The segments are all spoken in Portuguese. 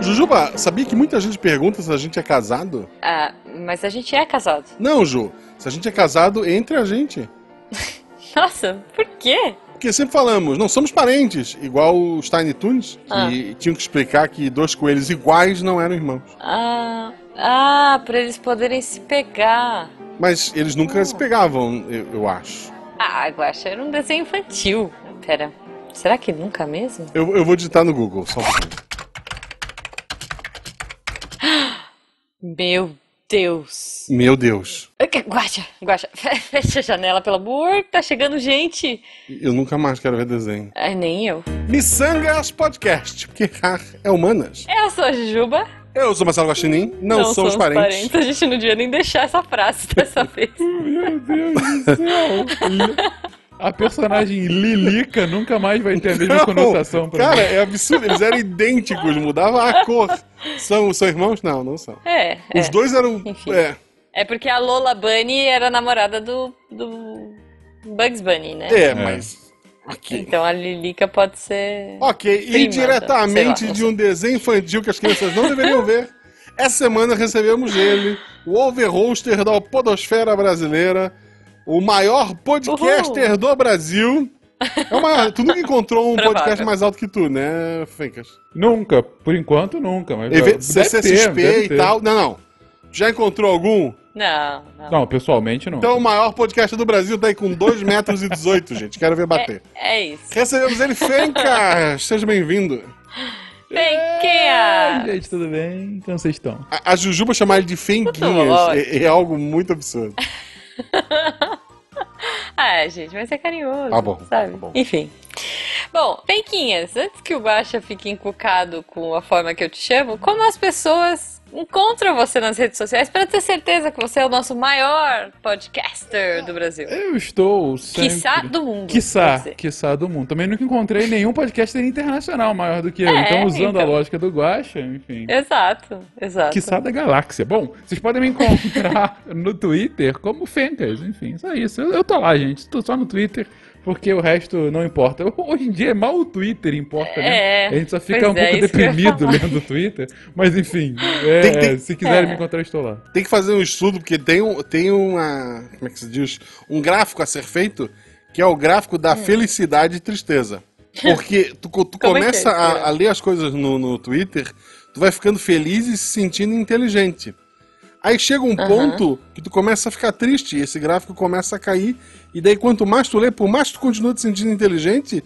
Jujuba, sabia que muita gente pergunta se a gente é casado? Ah, mas a gente é casado. Não, Ju. Se a gente é casado entre a gente. Nossa, por quê? Porque sempre falamos, não somos parentes, igual os Tiny Toons, que tinham que explicar que dois coelhos iguais não eram irmãos. Ah, ah, pra eles poderem se pegar. Mas eles nunca se pegavam, eu, eu acho. Ah, Guaxa, era um desenho infantil. Pera, será que nunca mesmo? Eu, eu vou digitar no Google, só um pouquinho. Meu Deus. Meu Deus. Guaxa, Guaxa, fecha a janela, pelo amor, tá chegando gente. Eu nunca mais quero ver desenho. Ai, nem eu. Missangas Podcast, porque errar é humanas. Eu sou a Jujuba. Eu sou Marcelo Guaxinim, não, somos, parentes. A gente não devia nem deixar essa frase dessa vez. Meu Deus do céu. A personagem Lilica nunca mais vai ter a mesma Não, conotação pra Cara, mim. é absurdo, eles eram idênticos, mudava a cor. São, são irmãos? Não, não são. É, Os é. dois eram. Enfim. É, É porque a Lola Bunny era namorada do, do Bugs Bunny, né? é, mas. Ok. Então a Lilica pode ser. Ok, e Prima, diretamente lá, de um desenho infantil que as crianças não deveriam ver, essa semana recebemos ele, o overhoster da Podosfera Brasileira, o maior podcaster do Brasil. É maior. Tu nunca encontrou um podcast mais alto que tu, né, Fencas? Nunca, por enquanto nunca, mas Eve- CCXP ter, e tal. Não, não. Já encontrou algum? Não, não. Não, pessoalmente não. Então o maior podcast do Brasil tá aí com 2 metros e 18, gente. Quero ver bater. É, é isso. Recebemos ele, Fencas! Seja bem-vindo. Ai, é? gente, tudo bem? Como vocês estão? A, a Jujuba chamar ele de Fenguinhas Ótimo. é, é algo muito absurdo. Ah, gente, mas é carinhoso. Tá bom, Sabe? tá bom. Enfim. Bom, Penquinhas, antes que o Guaxa fique encucado com a forma que eu te chamo, como as pessoas encontram você nas redes sociais para ter certeza que você é o nosso maior podcaster do Brasil? Eu estou sempre... Quiçá do mundo. Quiçá, quiçá do mundo. Também nunca encontrei nenhum podcaster internacional maior do que eu. É, então, usando a então. lógica do Guaxa, enfim. Exato, exato. Quiçá da galáxia. Bom, vocês podem me encontrar no Twitter como Fencas, enfim, só isso. Eu, eu tô lá, gente. Tô só no Twitter, porque o resto não importa. Hoje em dia, mal o Twitter importa, né? É, A gente só fica um é, pouco deprimido lendo o Twitter. Mas enfim, é, Tem- tem- se quiserem É. me encontrar, estou lá. Tem que fazer um estudo, porque tem, um, tem uma. Como é que se diz? Um gráfico a ser feito, que é o gráfico da felicidade e tristeza. Porque tu, tu é é começa a, a ler as coisas no, no Twitter, tu vai ficando feliz e se sentindo inteligente. Aí chega um Aham. ponto que tu começa a ficar triste, esse gráfico começa a cair, e daí quanto mais tu lê, por mais que tu continua te sentindo inteligente,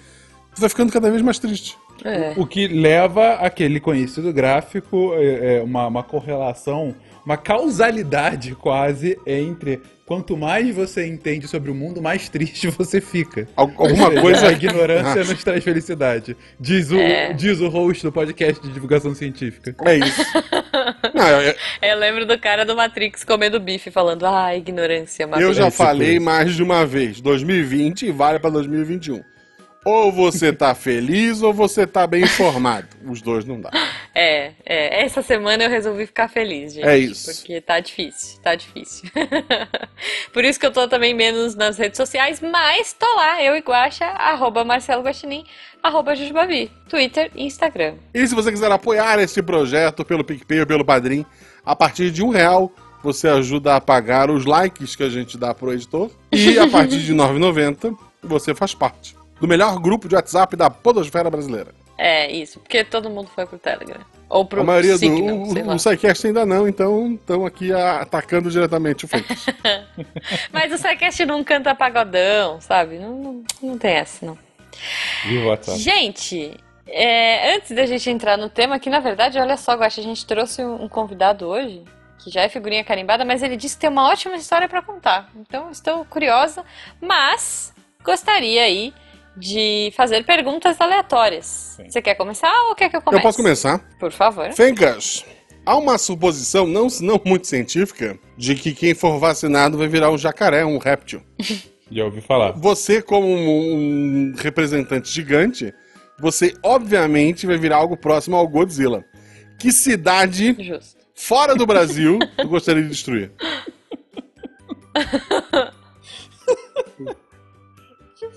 tu vai ficando cada vez mais triste. É. O que leva aquele conhecido gráfico, é, é, uma, uma correlação, uma causalidade quase entre quanto mais você entende sobre o mundo, mais triste você fica. Al- Alguma coisa. A ignorância nos traz felicidade. Diz o, É. diz o host do podcast de divulgação científica. É isso. Não, eu, Eu lembro do cara do Matrix comendo bife falando, ah, ignorância, eu Matrix. já É, tipo falei mais de uma vez. 2020 vale pra 2021. Ou você tá feliz ou você tá bem informado. Os dois não dá. É, é, essa semana eu resolvi ficar feliz, gente. É isso. Porque tá difícil, tá difícil. Por isso que eu tô também menos nas redes sociais, mas tô lá, eu e Guaxa, arroba Marcelo Guaxinim, arroba Jujubavi, Twitter e Instagram. E se você quiser apoiar esse projeto pelo PicPay ou pelo Padrim, a partir de um real você ajuda a pagar os likes que a gente dá pro editor. E a partir de R$ 9,90 você faz parte do melhor grupo de WhatsApp da podosfera brasileira. É, isso, porque todo mundo foi pro Telegram. Ou pro a maioria Signal, do... sei O, lá. o SciCast ainda não, então estão aqui a- atacando diretamente o Fencas. Mas o SciCast não canta pagodão, sabe? Não, não, não tem essa, não. Viva o WhatsApp. Gente, é, antes da gente entrar no tema, que na verdade, olha só, Guaxa, a gente trouxe um um convidado hoje, que já é figurinha carimbada, mas ele disse que tem uma ótima história pra contar. Então, estou curiosa, mas gostaria aí de fazer perguntas aleatórias. Você quer começar ou quer que eu comece? Eu posso começar? Por favor. Fencas, há uma suposição não, não muito científica de que quem for vacinado vai virar um jacaré, um réptil. Já ouvi falar. Você, como um, um representante gigante, você obviamente vai virar algo próximo ao Godzilla. Que cidade Justo. fora do Brasil tu gostaria de destruir?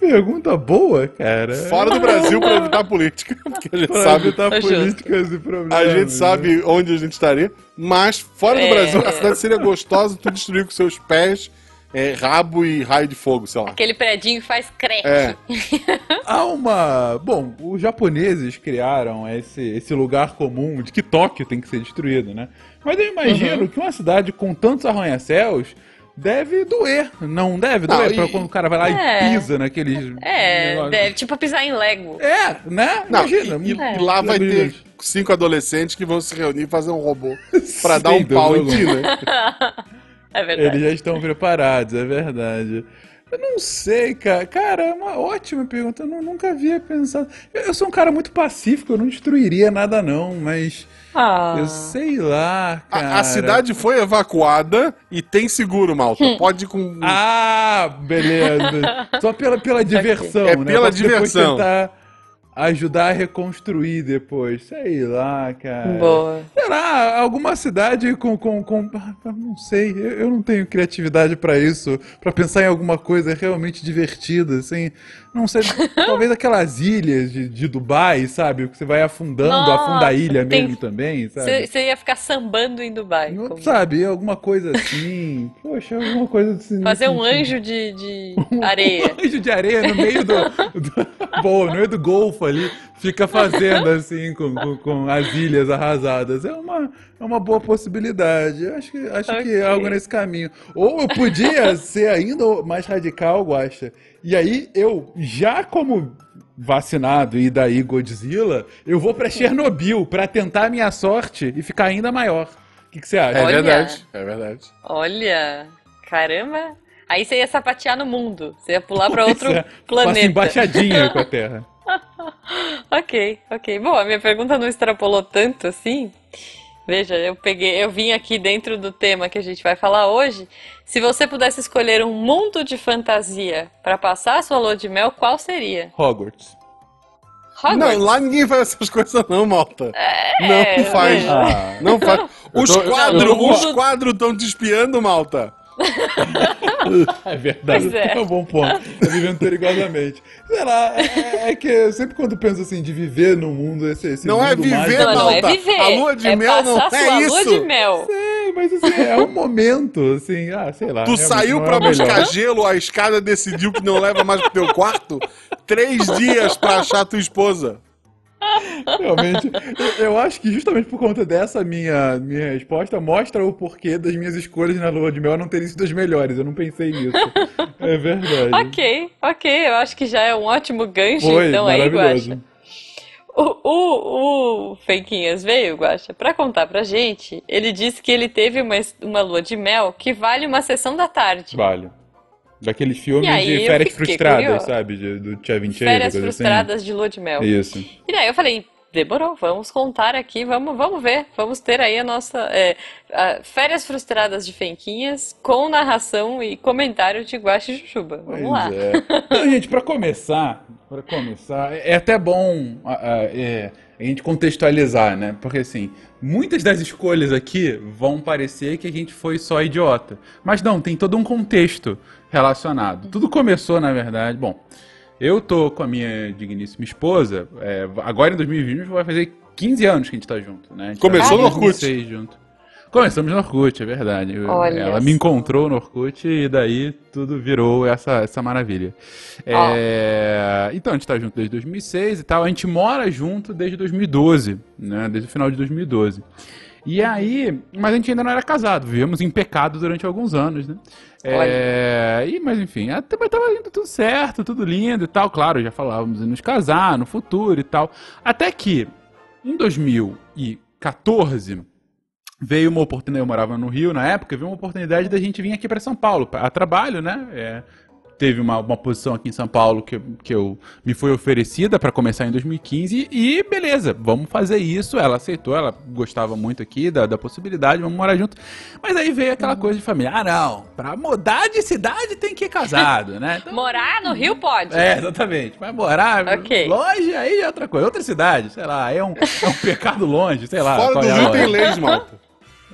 pergunta boa, cara. Fora do Brasil pra evitar política, porque a gente Pra sabe, evitar É justo. políticas e problemas. a gente né? sabe onde a gente estaria. Mas fora do É. Brasil, a cidade seria gostosa tu destruir com seus pés, é, rabo e raio de fogo, sei lá. Aquele predinho que faz crack. É. Há uma. Bom, os japoneses criaram esse, esse lugar comum de que Tóquio tem que ser destruído, né? Mas eu imagino Uhum. que uma cidade com tantos arranha-céus deve doer. Não deve Não, doer e- pra quando o cara vai lá É. e pisa naqueles. É, deve, tipo pisar em Lego. É, né? Não, Imagina. e, e- É. e lá vai ter cinco adolescentes que vão se reunir e fazer um robô pra dar um Sim, pau em ti, né? É verdade. Eles já estão preparados, é verdade. Eu não sei, cara. Cara, é uma ótima pergunta. Eu nu- nunca havia pensado. Eu, eu sou um cara muito pacífico, eu não destruiria nada, não, mas. Ah. Eu sei lá, cara. A, a cidade foi evacuada e tem seguro, malta. Hum. Pode ir com. Ah, beleza. Só pela, pela diversão, É né? pela diversão. tentar ajudar a reconstruir depois. Sei lá, cara. Boa. Sei lá, alguma cidade com. com, com... Não sei, eu, não tenho criatividade pra isso, pra pensar em alguma coisa realmente divertida, assim. Não sei, talvez aquelas ilhas de, de Dubai, sabe? Que você vai afundando, Nossa, afunda a ilha tem- mesmo também, sabe? Você ia ficar sambando em Dubai. Não como- sabe, alguma coisa assim. Poxa, alguma coisa assim. Fazer um anjo de, de areia. Um anjo de areia no meio do. do bom, no meio do golfo ali, fica fazendo assim com, com, com as ilhas arrasadas. É uma, é uma boa possibilidade. Eu Acho que, acho que Ok. é algo nesse caminho. Ou eu podia ser ainda mais radical, Guaxa. E aí eu, já como vacinado e daí Godzilla, eu vou pra Chernobyl pra tentar a minha sorte e ficar ainda maior. O que, que você acha? É Olha. verdade, é verdade. Olha, caramba. Aí você ia sapatear no mundo. Você ia pular pra Pois outro é, Faço planeta. embaixadinha com a Terra. Ok, ok. Bom, a minha pergunta não extrapolou tanto assim. Veja, eu peguei, eu vim aqui dentro do tema que a gente vai falar hoje. Se você pudesse escolher um mundo de fantasia pra passar a sua lua de mel, qual seria? Hogwarts. Hogwarts. Não, lá ninguém faz essas coisas, não, malta. É, não faz. é. Ah. Não faz. Os quadros, tô- os quadros estão te espiando, malta. É verdade, Pois é. é um bom ponto. Tá vivendo perigosamente. Sei lá, é, é que eu sempre quando penso assim de viver no mundo, esse, esse Não é mundo viver, mágico- Não, não é viver. a lua de é mel não é isso. lua de mel. Sei, mas assim, é um momento, assim, ah, sei lá. Tu saiu é pra o melhor. buscar gelo, a escada decidiu que não leva mais pro teu quarto. Três dias pra achar tua esposa. Realmente, eu, acho que justamente por conta dessa minha, minha resposta mostra o porquê das minhas escolhas na lua de mel não terem sido as melhores. Eu não pensei nisso. É verdade. Ok, ok. Eu acho que já é um ótimo gancho, Foi, então aí, Guaxa. O, o, o Feiquinhas veio, Guaxa, pra contar pra gente. Ele disse que ele teve uma, uma lua de mel que vale uma sessão da tarde. Vale. Daqueles filmes E aí, de férias frustradas, curiosa. sabe? De, do Chevy Chase, Férias coisa frustradas de lua de mel. assim. Isso. E daí eu falei, demorou, vamos contar aqui, vamos, vamos ver, vamos ter aí a nossa é, a Férias Frustradas de Fenquinhas com narração e comentário de Guaxa e Jujuba. Vamos Pois lá. é. Então, gente, pra começar, para começar, é até bom é, a gente contextualizar, né? Porque assim, muitas das escolhas aqui vão parecer que a gente foi só idiota, mas não, tem todo um contexto relacionado. Tudo começou, na verdade, bom. Eu tô com a minha digníssima esposa, é, agora em 2020 vai fazer 15 anos que a gente tá junto, né? A gente Começou tá no Orkut. 2006 junto. Começamos no Orkut, é verdade. Olha Ela me encontrou no Orkut e daí tudo virou essa, essa maravilha. É, Então, a gente tá junto desde 2006 e tal. A gente mora junto desde 2012, né? Desde o final de 2012. E aí, mas a gente ainda não era casado, vivemos em pecado durante alguns anos, né? É, e, mas enfim, até, mas tava indo tudo certo, tudo lindo e tal. Claro, já falávamos em nos casar no futuro e tal. Até que, em 2014, veio uma oportunidade, eu morava no Rio na época, veio uma oportunidade da gente vir aqui para São Paulo, a trabalho, né? É, teve uma, uma posição aqui em São Paulo que, que eu me foi oferecida para começar em 2015 e beleza, vamos fazer isso. Ela aceitou, ela gostava muito aqui da, da possibilidade, vamos morar junto. Mas aí veio aquela coisa de família, ah não, para mudar de cidade tem que ir casado, né? Então, Morar no Rio pode. é, exatamente. Vai morar Ok. longe, aí é outra coisa. Outra cidade, sei lá, é um, é um pecado longe, sei lá. Fora do é a Rio tem leis, malta.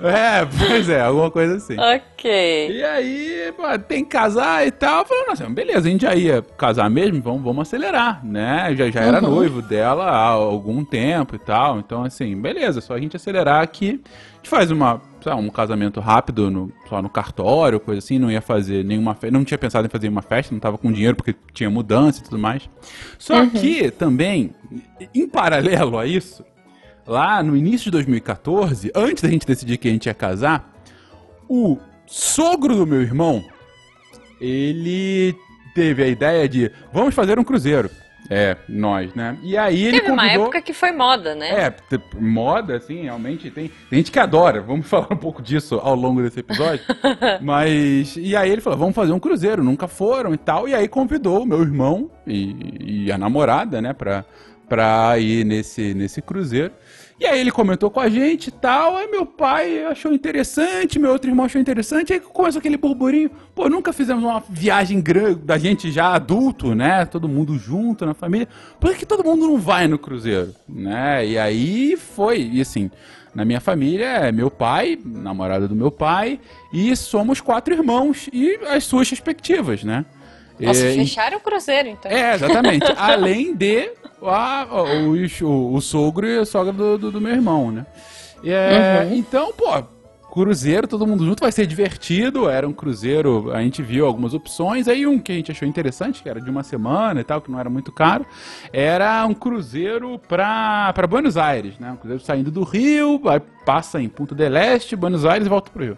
É, pois é, alguma coisa assim. Ok. E aí, pô, tem que casar e tal. Falei, nossa, beleza, a gente já ia casar mesmo, vamos, vamos acelerar, né? Já, já era Uhum. noivo dela há algum tempo e tal. Então, assim, beleza, só a gente acelerar aqui. A gente faz uma, lá, um casamento rápido no, só no cartório, coisa assim, não ia fazer nenhuma festa. Não tinha pensado em fazer uma festa, não tava com dinheiro porque tinha mudança e tudo mais. Só que também, em paralelo a isso, lá no início de 2014, antes da gente decidir que a gente ia casar, o sogro do meu irmão, ele teve a ideia de vamos fazer um cruzeiro. É, nós, né? E aí ele Teve uma convidou... época que foi moda, né? É, moda, assim, realmente tem, tem gente que adora. Vamos falar um pouco disso ao longo desse episódio. Mas. E aí ele falou: vamos fazer um cruzeiro, nunca foram e tal. E aí convidou o meu irmão e, e a namorada, né, pra, pra ir nesse, nesse cruzeiro. E aí ele comentou com a gente e tal. Aí meu pai achou interessante, meu outro irmão achou interessante. Aí começou aquele burburinho. Pô, nunca fizemos uma viagem grande da gente já adulto, né? Todo mundo junto na família. Por que todo mundo não vai no cruzeiro, né? E aí foi, e assim, na minha família é meu pai, namorada do meu pai, e somos quatro irmãos e as suas respectivas, né? Nossa, É, fecharam o cruzeiro, então. é, exatamente. Além de a- o, o, o sogro e a sogra do, do, do meu irmão, né? É, Então, pô, cruzeiro, todo mundo junto, vai ser divertido. Era um cruzeiro, a gente viu algumas opções. Aí um que a gente achou interessante, que era de uma semana e tal, que não era muito caro, era um cruzeiro pra, pra Buenos Aires, né? Um cruzeiro saindo do Rio, aí passa em Punta del Este, Buenos Aires e volta pro Rio.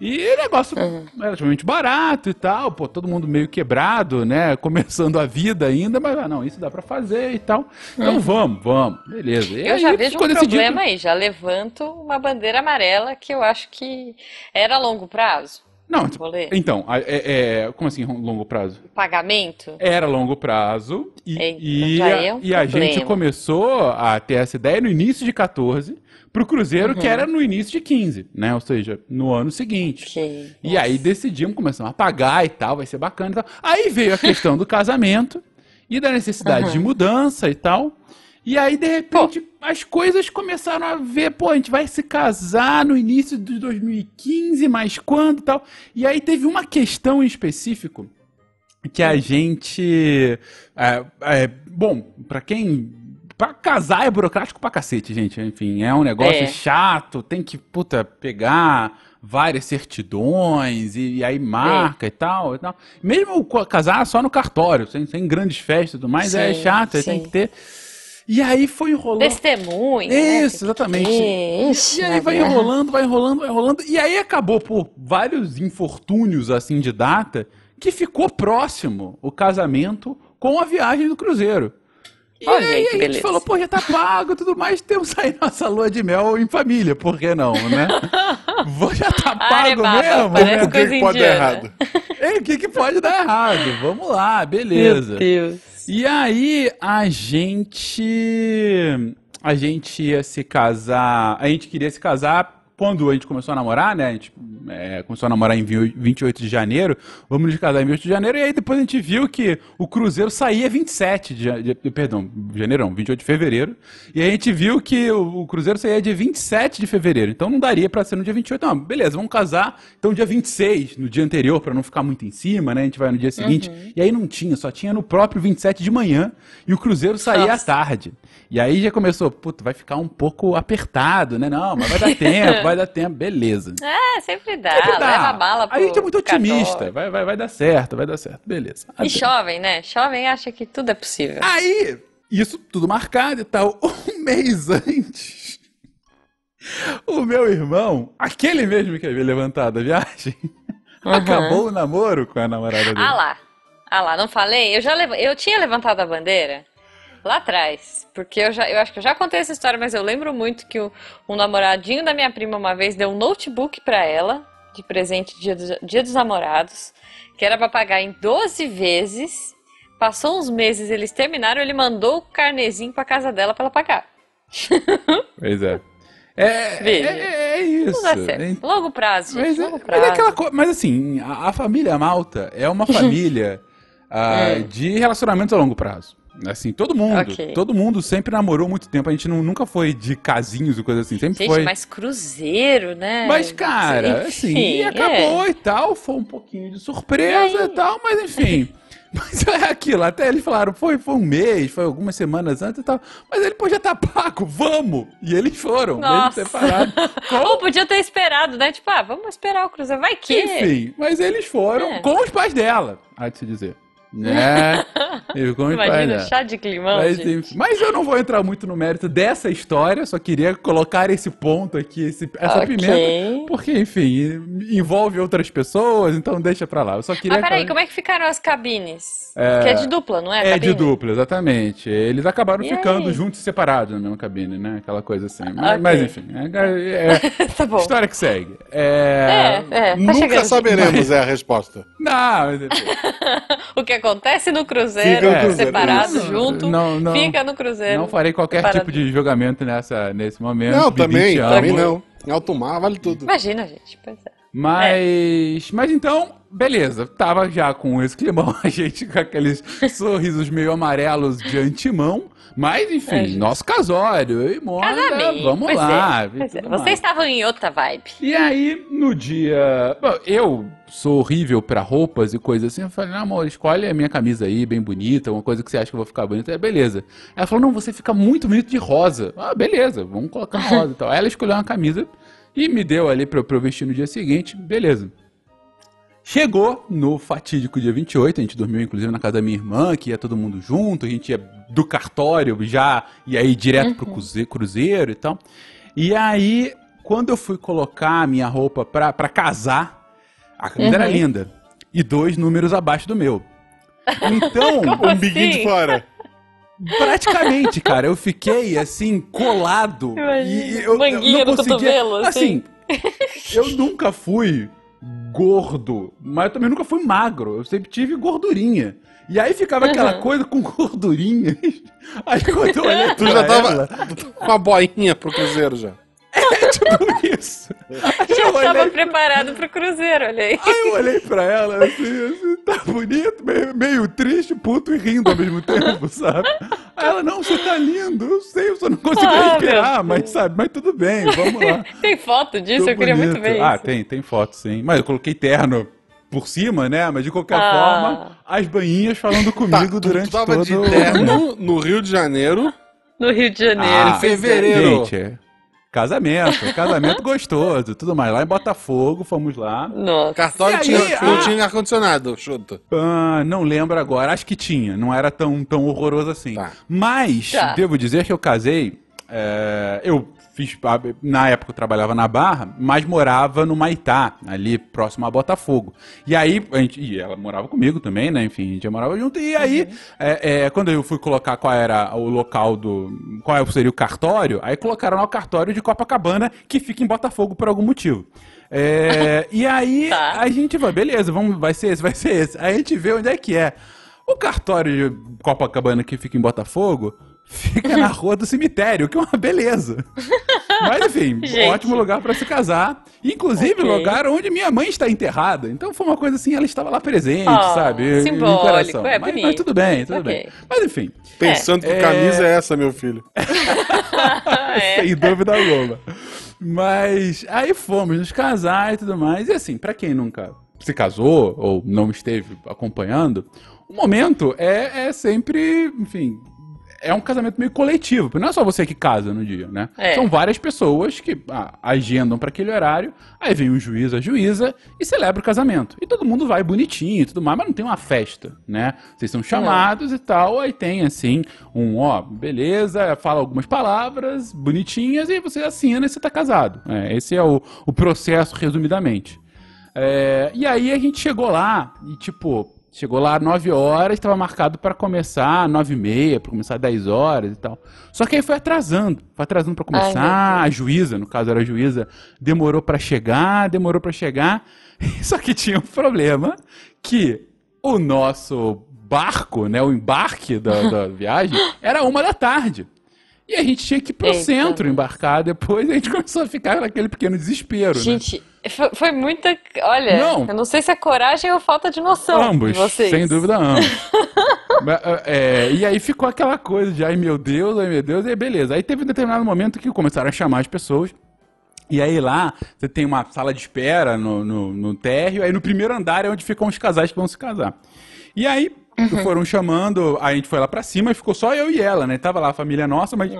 E negócio relativamente barato e tal, pô, todo mundo meio quebrado, né? Começando a vida ainda, mas ah, não, isso dá pra fazer e tal. Então vamos, vamos, beleza. E Eu aí já vejo um problema aí, já levanto uma bandeira amarela que eu acho que era a longo prazo. Não, Vou ler. então, é, é- como assim longo prazo? Pagamento? Era longo prazo e, Eita, e, é um e a gente começou a ter essa ideia no início de 14 pro Cruzeiro, Uhum. que era no início de 15, né? Ou seja, no ano seguinte. E aí decidimos, começamos a pagar e tal, vai ser bacana e tal. Aí veio a questão do casamento e da necessidade Uhum. de mudança e tal. E aí, de repente, as coisas começaram a ver, pô, a gente vai se casar no início de 2015, mas quando e tal. E aí teve uma questão em específico que a gente. é, é, bom, pra quem. Pra casar é burocrático pra cacete, gente. Enfim, é um negócio É. chato, tem que, puta, pegar várias certidões e, e aí marca e, tal, e tal. Mesmo casar só no cartório, sem, sem grandes festas e tudo mais, é Sim, chato, aí sim. tem que ter. E aí foi enrolando. Testemunha. né? Isso, exatamente. Ixi, E aí vai enrolando, vai enrolando, vai enrolando. E aí acabou por vários infortúnios assim de data que ficou próximo o casamento com a viagem do cruzeiro. E Olha aí a gente beleza. falou, pô, já tá pago e tudo mais, temos aí nossa lua de mel em família, por que não, né? Vou, já tá pago Arebaba, mesmo, né? O que, que pode dar errado? O que, que pode dar errado? Vamos lá, beleza. Meu Deus. E aí a gente a gente ia se casar, a gente queria se casar quando a gente começou a namorar, né? A gente é, começou a namorar em 28 de janeiro, vamos nos casar em 28 de janeiro, e aí depois a gente viu que o cruzeiro saía 27 de, de perdão, janeiro não, 28 de fevereiro, e aí a gente viu que o, o cruzeiro saía dia 27 de fevereiro, então não daria pra ser no dia 28, não, beleza, vamos casar, então dia 26, no dia anterior, pra não ficar muito em cima, né? A gente vai no dia seguinte, e aí não tinha, só tinha no próprio 27 de manhã, e o cruzeiro saía à Nossa. tarde. E aí já começou, puta, vai ficar um pouco apertado, né? Não, mas vai dar tempo, vai dar tempo, beleza. É, sempre dá. Sempre dá. Leva a bala pro a gente é muito otimista, vai, vai, vai dar certo, vai dar certo, beleza. E jovem, né? Jovem acha que tudo é possível. Aí, isso tudo marcado e tal, um mês antes, o meu irmão, aquele mesmo que havia levantado a viagem, acabou o namoro com a namorada dele. Ah lá. Ah lá, não falei? Eu já lev... eu tinha levantado a bandeira lá atrás, porque eu já eu acho que eu já contei essa história, mas eu lembro muito que o, um namoradinho da minha prima uma vez deu um notebook pra ela de presente dia dos, dia dos namorados, que era pra pagar em 12 vezes. Passou uns meses, eles terminaram, ele mandou o carnezinho pra casa dela pra ela pagar. Pois é. É, Veja. é, é isso. Não dá certo. Longo prazo, gente, Mas, é, longo mas, é prazo. aquela co- mas assim, a, a família Malta é uma família É. de relacionamentos a longo prazo. Assim, todo mundo. Ok. Todo mundo sempre namorou muito tempo. A gente não- nunca foi de casinhos e coisa assim. Sempre Gente, foi. mas cruzeiro, né? Mas, cara, assim, Enfim, e acabou é. e tal, foi um pouquinho de surpresa E e, tal, mas enfim. Mas é aquilo, até eles falaram, foi, foi um mês, foi algumas semanas antes e tal. Mas ele pô, já tá pago, vamos! E eles foram, Nossa. mesmo separados. Ou podia ter esperado, né? Tipo, ah, vamos esperar o cruzeiro. Vai que. Enfim, mas eles foram É. com os pais dela, há de se dizer. Né? Imagina, dela. chá de climão, Mas, gente. enfim, mas eu não vou entrar muito no mérito dessa história, só queria colocar esse ponto aqui, esse, essa Ok. pimenta, porque, enfim, envolve outras pessoas, então deixa pra lá. Eu só queria. Mas peraí, como é que ficaram as cabines? É, Que é de dupla, não é? É cabine? de dupla, exatamente. Eles acabaram E ficando aí? juntos e separados na mesma cabine, né? Aquela coisa assim. Mas, Ok. mas, enfim, é, é- tá bom. história que segue. É. É, é, tá Nunca chegando. saberemos é a resposta. Não, mas, O que acontece no cruzeiro, Fica no cruzeiro. separado, Isso. junto, Não, não. fica no cruzeiro. não farei qualquer separado. tipo de julgamento nessa, nesse momento. Não, também, também não. Em alto mar vale tudo. Imagina, gente. Pois é. Mas, mas então, beleza. Tava já com esse climão, a gente com aqueles sorrisos meio amarelos de antemão. Mas, enfim, É, nosso casório, eu e Mônica, Casamento. vamos pois lá. É, pois é. Vocês estavam em outra vibe. E aí, no dia. Bom, eu sou horrível pra roupas e coisas assim. Eu falei, não, amor, escolhe a minha camisa aí, bem bonita, uma coisa que você acha que eu vou ficar bonita. É, beleza. Ela falou, não, você fica muito bonito de rosa. Ah, beleza, vamos colocar rosa e tal. Aí ela escolheu uma camisa e me deu ali pra eu vestir no dia seguinte. Beleza. Chegou no fatídico dia 28, a gente dormiu inclusive na casa da minha irmã, que ia todo mundo junto, a gente ia do cartório já, e aí direto pro cruze- cruzeiro e tal. E aí, quando eu fui colocar a minha roupa pra, pra casar, a camisa era Uhum. linda. E dois números abaixo do meu. Então, Um biguinho de assim? fora. praticamente, cara, eu fiquei assim, colado. Imagina, e eu, manguinha eu não no conseguia. cotovelo, assim. eu nunca fui gordo, mas eu também nunca fui magro. Eu sempre tive gordurinha. E aí ficava aquela Uhum. coisa com gordurinha. Aí quando eu olhei Tu já tava ela, com a boinha pro cruzeiro já. É tipo isso. Aí Já eu estava olhei, preparado pro cruzeiro, olha aí. aí eu olhei pra ela assim, assim, tá bonito, meio, meio triste, puto e rindo ao mesmo tempo, sabe? Aí ela, não, você tá lindo, eu sei, eu só não consegui Ah, respirar, meu mas sabe, mas tudo bem, vamos lá. Tem foto disso? Tô eu queria muito bonito. ver Ah, isso. tem, tem foto, sim. Mas eu coloquei terno por cima, né? Mas de qualquer Ah. forma, as bainhas falando Tá, comigo tu, durante tu tava todo de terno no Rio de Janeiro. No Rio de Janeiro. Ah, em fevereiro. Gente, é casamento, casamento gostoso, tudo mais. Lá em Botafogo, fomos lá. Nossa. Cartório E tinha, aí, não ah. tinha ar-condicionado, chuta. Ah, não lembro agora, acho que tinha, não era tão, tão horroroso assim. Tá. Mas, Tá. devo dizer que eu casei, é, eu fiz, na época eu trabalhava na Barra, mas morava no Maitá, ali próximo a Botafogo. E aí, a gente, e ela morava comigo também, né, enfim, a gente já morava junto, e aí, é, é, quando eu fui colocar qual era o local do, qual seria o cartório, aí colocaram lá o cartório de Copacabana, que fica em Botafogo por algum motivo. É, e aí, Tá. a gente vai, beleza, vamos, vai ser esse, vai ser esse. Aí a gente vê onde é que é. O cartório de Copacabana que fica em Botafogo fica na rua do cemitério, que é uma beleza. Mas enfim, Gente. ótimo lugar pra se casar. Inclusive, Ok. lugar onde minha mãe está enterrada. Então foi uma coisa assim, ela estava lá presente, Ah, sabe? em simbólico, coração. é mas, bonito. mas tudo bem, tudo Ok. bem. Mas enfim, Pensando que É. camisa é essa, meu filho. é. sem dúvida alguma. Mas aí fomos nos casar e tudo mais. E assim, pra quem nunca se casou ou não esteve acompanhando, o momento é, é sempre, enfim, é um casamento meio coletivo. porque Não é só você que casa no dia, né? É. São várias pessoas que ah, agendam pra aquele horário, aí vem o juiz, a juíza e celebra o casamento. E todo mundo vai bonitinho e tudo mais, mas não tem uma festa, né? Vocês são chamados e tal, aí tem assim, um, ó, beleza, fala algumas palavras bonitinhas e você assina e você tá casado. É, esse é o, o processo, resumidamente. É, e aí a gente chegou lá e, tipo, chegou lá às 9 horas, estava marcado para começar 9 e meia, para começar 10 horas e tal. Só que aí foi atrasando, foi atrasando para Ai, começar. meu a juíza, no caso era a juíza, demorou para chegar, demorou para chegar. Só que tinha um problema que o nosso barco, né, o embarque da, da viagem, era uma da tarde. E a gente tinha que ir pro Eita. centro embarcar depois, e a gente começou a ficar naquele pequeno desespero, né? Gente, foi, foi muita. Olha, Não. eu não sei se é coragem ou falta de noção. Ambos, de vocês. sem dúvida ambos. É, e aí ficou aquela coisa de, ai meu Deus, ai meu Deus, e aí beleza. Aí teve um determinado momento que começaram a chamar as pessoas. E aí lá, você tem uma sala de espera no, no, no térreo, aí no primeiro andar é onde ficam os casais que vão se casar. E aí foram chamando, a gente foi lá pra cima e ficou só eu e ela, né? Tava lá a família nossa, mas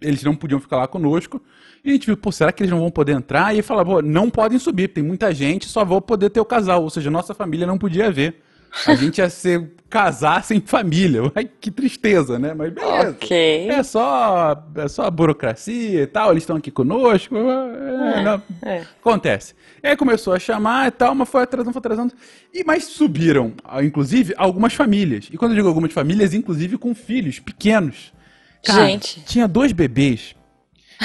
eles não podiam ficar lá conosco. E a gente viu, pô, será que eles não vão poder entrar? E falava, pô, não podem subir, tem muita gente, só vou poder ter o casal. Ou seja, nossa família não podia ver. A gente ia ser casar sem família. Ai, que tristeza, né? Mas beleza. Ok. É só, é só burocracia e tal, eles estão aqui conosco. é, não- é. Acontece. E aí começou a chamar e tal, mas foi atrasando, foi atrasando. E, mas subiram, ah, inclusive, algumas famílias. E quando eu digo algumas famílias, inclusive com filhos pequenos. Cara, Gente. tinha dois bebês.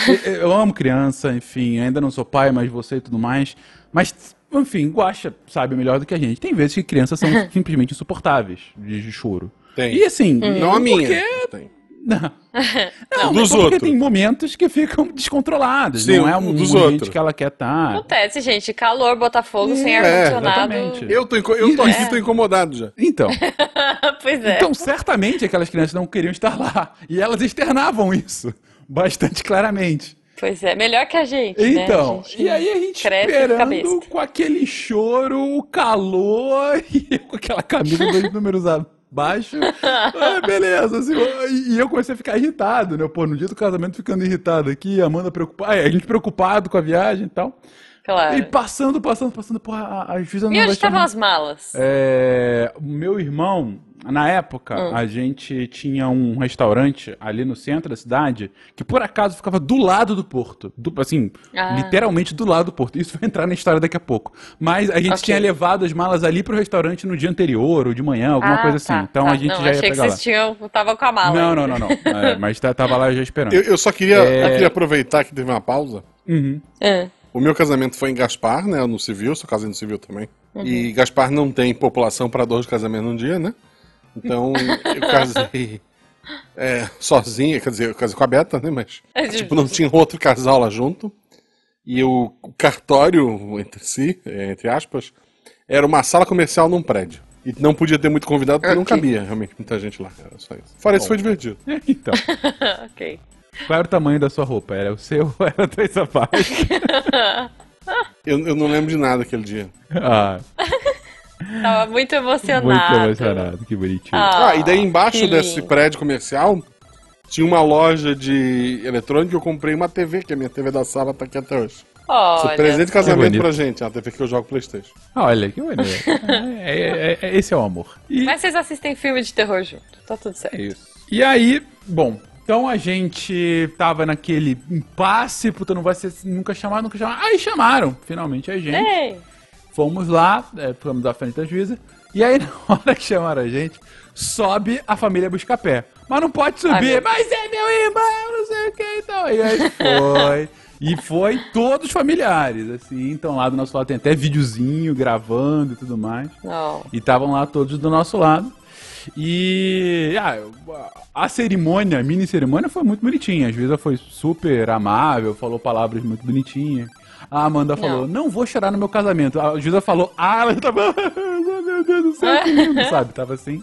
Eu, eu amo criança, enfim, ainda não sou pai, mas você e tudo mais. Mas, enfim, Guaxa sabe melhor do que a gente. Tem vezes que crianças são simplesmente insuportáveis de, de choro. Tem. E assim, Não a minha. porque Tem. não. Não, Dos porque outros. tem momentos que ficam descontrolados. Sim, não é o um dos ambiente outros. que ela quer estar. Acontece, gente. Calor, Botafogo, sem É, ar-condicionado. exatamente. Eu tô, inco- eu tô É. aqui, tô incomodado já. Então, pois é. então, certamente aquelas crianças não queriam estar lá. E elas externavam isso bastante claramente. Pois é. Melhor que a gente, Então, né? A gente e aí a gente esperando com aquele choro, o calor e eu com aquela camisa dois números abaixo. Ah, beleza, assim, e eu comecei a ficar irritado, né? Pô, no dia do casamento ficando irritado aqui, a Amanda preocupada, a gente preocupado com a viagem e tal. Claro. E passando, passando, passando, porra, a, a juíza não E onde estavam as malas? É, o meu irmão, na época, Hum. a gente tinha um restaurante ali no centro da cidade que por acaso ficava do lado do porto. Do- assim, Ah. literalmente do lado do porto. Isso vai entrar na história daqui a pouco. Mas a gente Ok. tinha levado as malas ali pro restaurante no dia anterior ou de manhã, alguma Ah, coisa assim. tá, então tá. a gente não, já ia achei pegar que lá. vocês tinham, tava com a mala. Não, ainda. não, não, não. É, mas tá- tava lá já esperando. Eu, eu só queria, É. eu queria aproveitar que teve uma pausa. Uhum. É. O meu casamento foi em Gaspar, né? No civil, sou casei no civil também. E Gaspar não tem população para dois casamentos num dia, né? Então eu casei é, sozinha, quer dizer, eu casei com a Beta, né? Mas É tipo, não tinha outro casal lá junto. E o, cartório entre si, é, entre aspas, era uma sala comercial num prédio. E não podia ter muito convidado porque não Ok. cabia realmente muita gente lá. Era só isso. Fora isso, foi divertido. Então, ok. Qual era o tamanho da sua roupa? Era o seu ou era dois sapatos? Eu, eu não lembro de nada aquele dia. ah, Tava muito emocionado. muito emocionado, que bonitinho. Ah, Ah, e daí embaixo desse lindo. prédio comercial tinha uma loja de eletrônica e eu comprei uma TV, que a minha TV da sala tá aqui até hoje. Olha é presente de casamento pra gente, é uma TV que eu jogo Playstation. Olha, que maneiro. É, é- é- esse é o amor. E, Mas vocês assistem filme de terror junto. Tá tudo certo. é isso. E aí, bom, então a gente tava naquele impasse, puta, não vai ser nunca chamado, nunca chamado. Aí chamaram, finalmente, a gente. Ei! Fomos lá, é, fomos à frente da juíza. E aí, na hora que chamaram a gente, sobe a família Buscapé. Mas não pode subir, mas é meu irmão, não sei o que então. E aí foi. E foi todos os familiares, assim. Então lá do nosso lado tem até videozinho gravando e tudo mais. Não. E estavam lá todos do nosso lado. E ah, a cerimônia, a mini cerimônia foi muito bonitinha. A juíza foi super amável, falou palavras muito bonitinhas. A Amanda falou, não vou chorar no meu casamento. A juíza falou, ah, ela tava. meu Deus do céu, que lindo, sabe? Tava assim.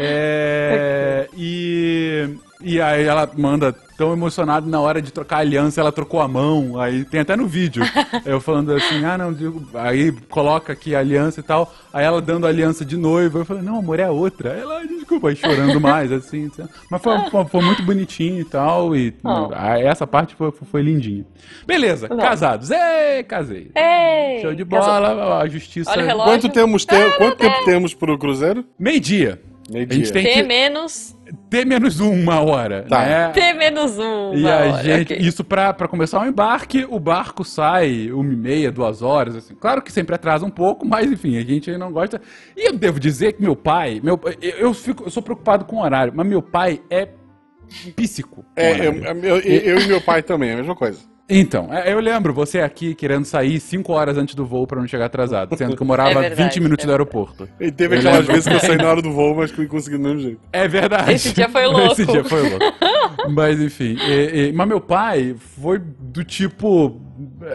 É, e, e aí ela manda tão emocionada na hora de trocar a aliança, ela trocou a mão. Aí tem até no vídeo. Eu falando assim, ah, não, digo, aí coloca aqui a aliança e tal. Aí ela dando a aliança de noiva. Eu falei, não, amor, é a outra. Aí Ela, desculpa, aí chorando mais, assim. assim. Mas foi, foi, foi muito bonitinho e tal. E Oh. essa parte foi, foi lindinha. Beleza, Não. casados. Ei, casei. Ei! Show de Casou. bola, a justiça. Olha o relógio. Quanto, temos te... Quanto tempo temos pro Cruzeiro? Meio-dia. Meio A gente dia. tem T que menos. ter menos uma hora, Tá. né? T menos um. E uma a hora, gente, ok. isso pra, pra começar o embarque, o barco sai uma e meia, duas horas, assim. Claro que sempre atrasa um pouco, mas enfim, a gente não gosta. E eu devo dizer que meu pai, meu, eu, eu, fico, eu sou preocupado com o horário, mas meu pai é com É, eu, eu- eu e meu pai também, é a mesma coisa. Então, é, eu lembro você aqui querendo sair cinco horas antes do voo pra não chegar atrasado, sendo que eu morava É verdade, 20 minutos é do aeroporto. E teve Eu aquelas lembro. vezes que eu saí na hora do voo, mas que eu consegui do mesmo jeito. É verdade. Esse dia foi louco. Esse dia foi louco. Mas enfim, e- e- mas meu pai foi do tipo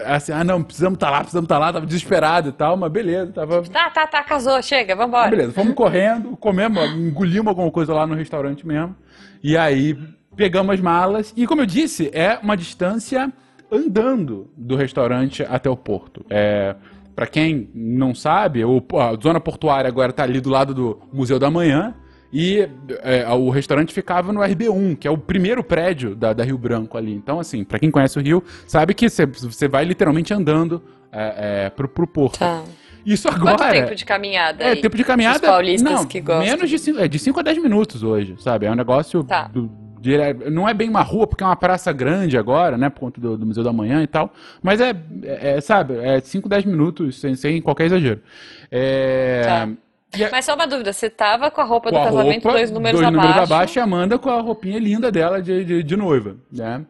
assim, ah, não, precisamos estar tá lá, precisamos estar tá lá, tava desesperado e tal, mas beleza, tava. Tá, tá, tá, casou, chega, vambora. beleza, fomos correndo, comemos, engolimos alguma coisa lá no restaurante mesmo. E aí pegamos as malas. E como eu disse, é uma distância andando do restaurante até o porto. É. Pra quem não sabe, o, a zona portuária agora tá ali do lado do Museu da Manhã. E é, o restaurante ficava no RB1, que é o primeiro prédio da, da Rio Branco ali. Então, assim, para quem conhece o Rio, sabe que você vai literalmente andando é, é, pro, pro porto. Tá. Isso agora. Quanto tempo de caminhada? É, aí? tempo de caminhada. Os paulistas não, que gostam. Menos de 5 é, de cinco a 10 minutos hoje, sabe? É um negócio. Tá. Do, de, não é bem uma rua, porque é uma praça grande agora, né? Por conta do, do Museu da Manhã e tal. Mas é, é sabe, é 5, 10 minutos, sem, sem qualquer exagero. É. Tá. A... Mas só uma dúvida, você tava com a roupa com do a casamento roupa, dois números dois abaixo? Dois números abaixo e a Amanda com a roupinha linda dela de, de, de noiva, né?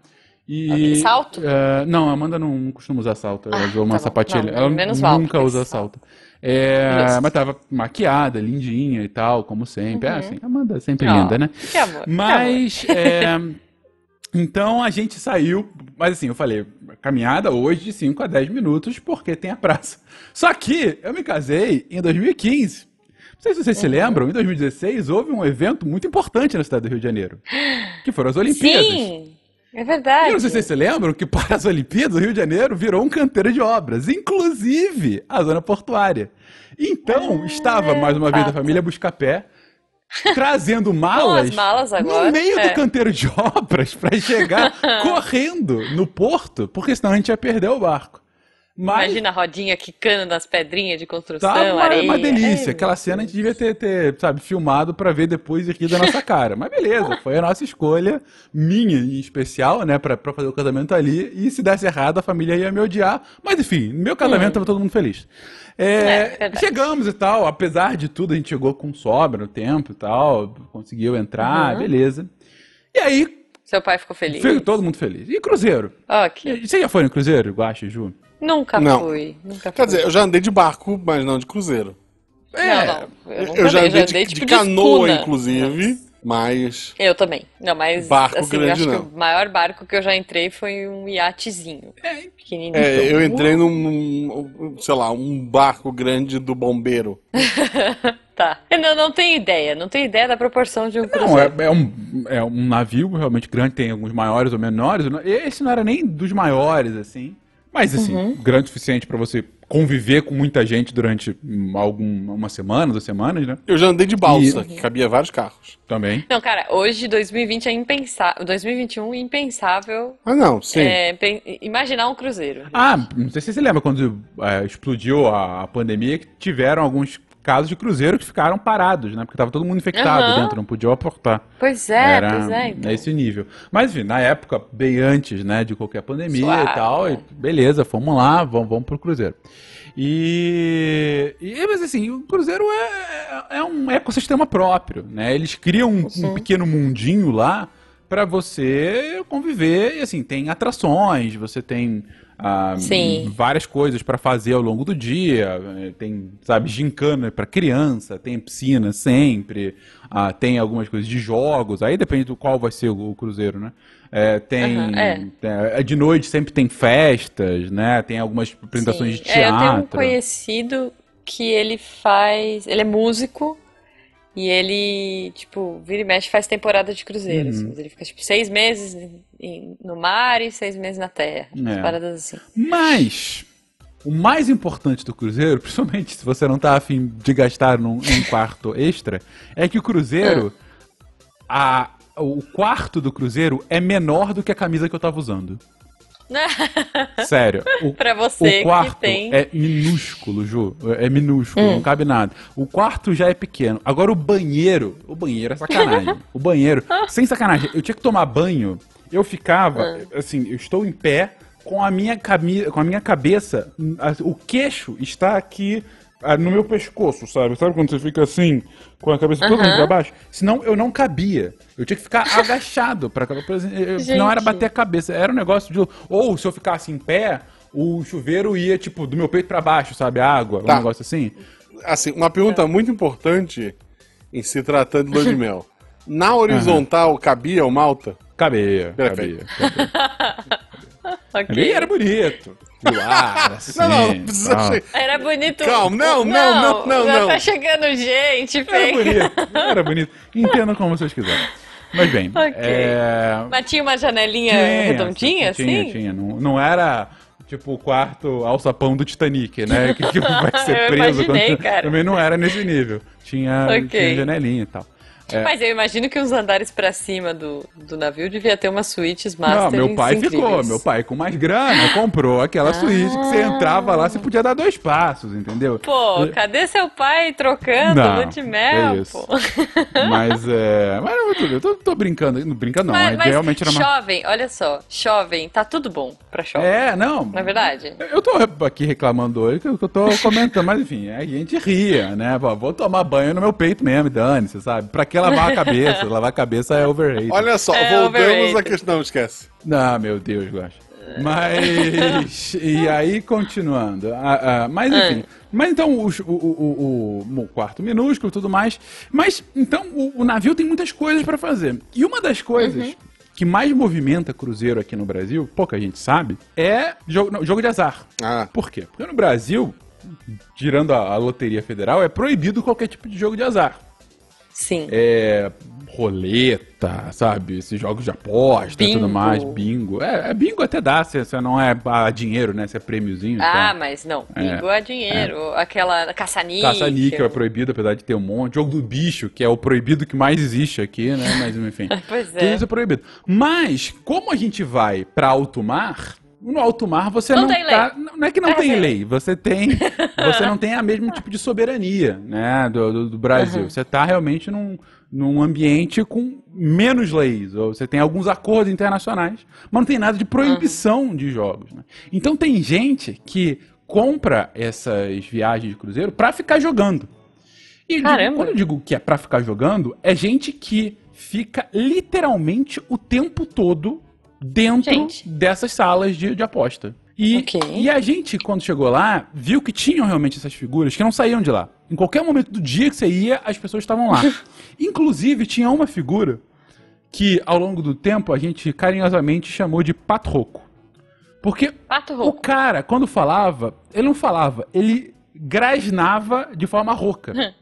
E, salto? Uh, não, a Amanda não costuma usar salto, ela ah, usou uma tá sapatilha. Não, ela nunca usa salto. É, mas tava maquiada, lindinha e tal, como sempre. É, uhum. É assim, Amanda sempre oh, linda, né? Que amor. Mas, que amor. É, então a gente saiu, mas assim, eu falei, caminhada hoje de 5 a 10 minutos, porque tem a praça. Só que eu me casei em 2015 sei se vocês uhum. se lembram, em 2016 houve um evento muito importante na cidade do Rio de Janeiro, que foram as Olimpíadas. Sim, é verdade. E eu não sei se vocês lembram que para as Olimpíadas o Rio de Janeiro virou um canteiro de obras, inclusive a zona portuária. Então, ah, estava mais uma vez a família Buscapé trazendo malas, malas agora, no meio é. do canteiro de obras para chegar correndo no porto, porque senão a gente ia perder o barco. Mas... Imagina a rodinha quicando nas pedrinhas de construção, tá uma, areia. uma delícia. É, Aquela cena a gente devia ter, ter sabe, filmado para ver depois aqui da nossa cara. Mas beleza, foi a nossa escolha, minha em especial, né, pra, pra fazer o casamento ali. E se desse errado, a família ia me odiar. Mas enfim, meu casamento hum. tava todo mundo feliz. É, é, chegamos e tal, apesar de tudo, a gente chegou com sobra no tempo e tal, conseguiu entrar, uhum. beleza. E aí. Seu pai ficou feliz? Ficou todo mundo feliz. E Cruzeiro? Ok. Você já foi no Cruzeiro, Guache, Ju? Nunca não. fui. Nunca Quer dizer, eu já andei de barco, mas não de cruzeiro. É, não, não. Eu, eu já andei, já andei de, tipo, de canoa, de inclusive. Mas. Eu também. Não, mas. Barco assim, grande, eu acho não. que o maior barco que eu já entrei foi um iatezinho. É, pequenininho. É, eu entrei num, num, sei lá, um barco grande do bombeiro. tá. Eu não, não tenho ideia. Não tenho ideia da proporção de um cruzeiro. Não, é, é, um, é um navio realmente grande, tem alguns maiores ou menores. Esse não era nem dos maiores, assim. Mas, assim, uhum. grande o suficiente para você conviver com muita gente durante algum, uma semana, duas semanas, né? Eu já andei de balsa, e... que cabia vários carros. Também. Não, cara, hoje, 2020 é impensável. 2021 impensável. Ah, não, sim. É, imaginar um cruzeiro. Ah, não sei se você lembra quando é, explodiu a pandemia, que tiveram alguns casos de cruzeiro que ficaram parados, né? Porque tava todo mundo infectado uhum. dentro, não podia aportar. Pois é, Era pois é. Então. Nesse nível. Mas, enfim, na época, bem antes, né, de qualquer pandemia Suave, e tal, e beleza, fomos lá, vamos, vamos pro cruzeiro. E, e, mas assim, o Cruzeiro é, é um ecossistema próprio, né? Eles criam um, um pequeno mundinho lá para você conviver e assim, tem atrações, você tem ah, várias coisas para fazer ao longo do dia. Eh, tem, sabe, gincana para criança, tem piscina sempre, ah, tem algumas coisas de jogos. Aí depende do qual vai ser o, o cruzeiro, né? É, tem, uhum, é. é. de noite sempre tem festas, né? Tem algumas apresentações Sim. de teatro. É, eu tenho um conhecido que ele faz, ele é músico e ele, tipo, vira e mexe faz temporada de cruzeiro. Uhum. Assim. Ele fica, tipo, seis meses no mar e seis meses na terra. É. Paradas assim. Mas, o mais importante do cruzeiro, principalmente se você não tá afim de gastar num, num quarto extra, é que o cruzeiro, a, o quarto do cruzeiro é menor do que a camisa que eu tava usando. Sério. O, pra você o quarto tem... é minúsculo, Ju. É minúsculo, hum. não cabe nada. O quarto já é pequeno. Agora o banheiro. O banheiro é sacanagem. o banheiro, sem sacanagem. Eu tinha que tomar banho. Eu ficava, hum. assim, eu estou em pé com a minha, com a minha cabeça. O queixo está aqui ah, no meu pescoço, sabe? Sabe quando você fica assim, com a cabeça toda uhum. pra baixo? Senão eu não cabia. Eu tinha que ficar agachado, pra, pra, não era bater a cabeça. Era um negócio de. Ou se eu ficasse em pé, o chuveiro ia, tipo, do meu peito para baixo, sabe? A água, tá. um negócio assim. Assim, uma pergunta é. muito importante em se tratando de lua de mel. Na horizontal, uhum. cabia o malta? Cabia, Perfeito. cabia. cabia. okay. era bonito. Pro ar, assim. Não, não, não precisa. Era bonito. Calma, não, não, não, não, não. Tá chegando gente, Era bonito, era bonito. Entendam como vocês quiserem. Mas bem, Ok. é... Mas tinha uma janelinha redondinha, assim? Tinha, tinha. Não, não era tipo o quarto alçapão do Titanic, né? Que, que vai ser Eu preso. imaginei, cara. Também não era nesse nível. Tinha, Ok. tinha janelinha e tal. É. Mas eu imagino que uns andares pra cima do, do navio devia ter umas suítes master Não, meu pai ficou. incríveis. Meu pai, com mais grana, comprou aquela suíte que você entrava lá, você podia dar dois passos, entendeu? Pô, cadê seu pai trocando Não, de mel, é isso. pô? Mas é. Mas eu tô, eu tô, tô brincando. Não brincando, não. mas, é, mas realmente era uma. chovem, olha só, chovem, tá tudo bom pra chovem. É, não. Não é verdade? Eu tô aqui reclamando hoje, que eu tô comentando, mas enfim, a gente ria, né? Pô, Vou tomar banho no meu peito mesmo, dane-se, sabe? Pra que lavar a cabeça? lavar a cabeça é overrated. Olha só, É voltamos overrated. à questão. Não, esquece. Não, meu Deus, Guaxa. Mas. e aí, continuando. Ah, ah, mas enfim. Mas então, o, o- o- o quarto minúsculo e tudo mais. Mas, então, o, o navio tem muitas coisas pra fazer. E uma das coisas que mais movimenta cruzeiro aqui no Brasil, pouca gente sabe, é jogo, não, jogo de azar. Ah. Por quê? Porque no Brasil, tirando a, a Loteria Federal, é proibido qualquer tipo de jogo de azar. Sim. É. Roleta, sabe? Esses jogos de aposta e tudo mais, bingo. É, é bingo até dá, se você não é ah, dinheiro, né? Se é prêmiozinho. Ah, tal. mas não, É, bingo é, dinheiro. Aquela caça-níquel. Caça-níquel é proibido, apesar de ter um monte. Jogo do bicho, que é o proibido que mais existe aqui, né? Mas enfim. Pois Tudo é. isso é proibido. Mas, como a gente vai pra alto mar, no alto mar você Não não, tem tá. Não é que não É, tem lei, você tem. Você não tem a mesmo tipo de soberania, né? Do, do, do Brasil. Uhum. Você tá realmente num, num ambiente com menos leis. Ou você tem alguns acordos internacionais, mas não tem nada de proibição Uhum. de jogos. Né? Então tem gente que compra essas viagens de cruzeiro pra ficar jogando. E digo- quando eu digo que é pra ficar jogando, é gente que fica literalmente o tempo todo dentro Gente. dessas salas de, de aposta. E, Ok. e a gente, quando chegou lá, viu que tinham realmente essas figuras que não saíam de lá. Em qualquer momento do dia que você ia, as pessoas estavam lá. Inclusive, tinha uma figura que, ao longo do tempo, a gente carinhosamente chamou de patroco. Porque Pato o cara, quando falava, ele não falava, ele grasnava de forma rouca.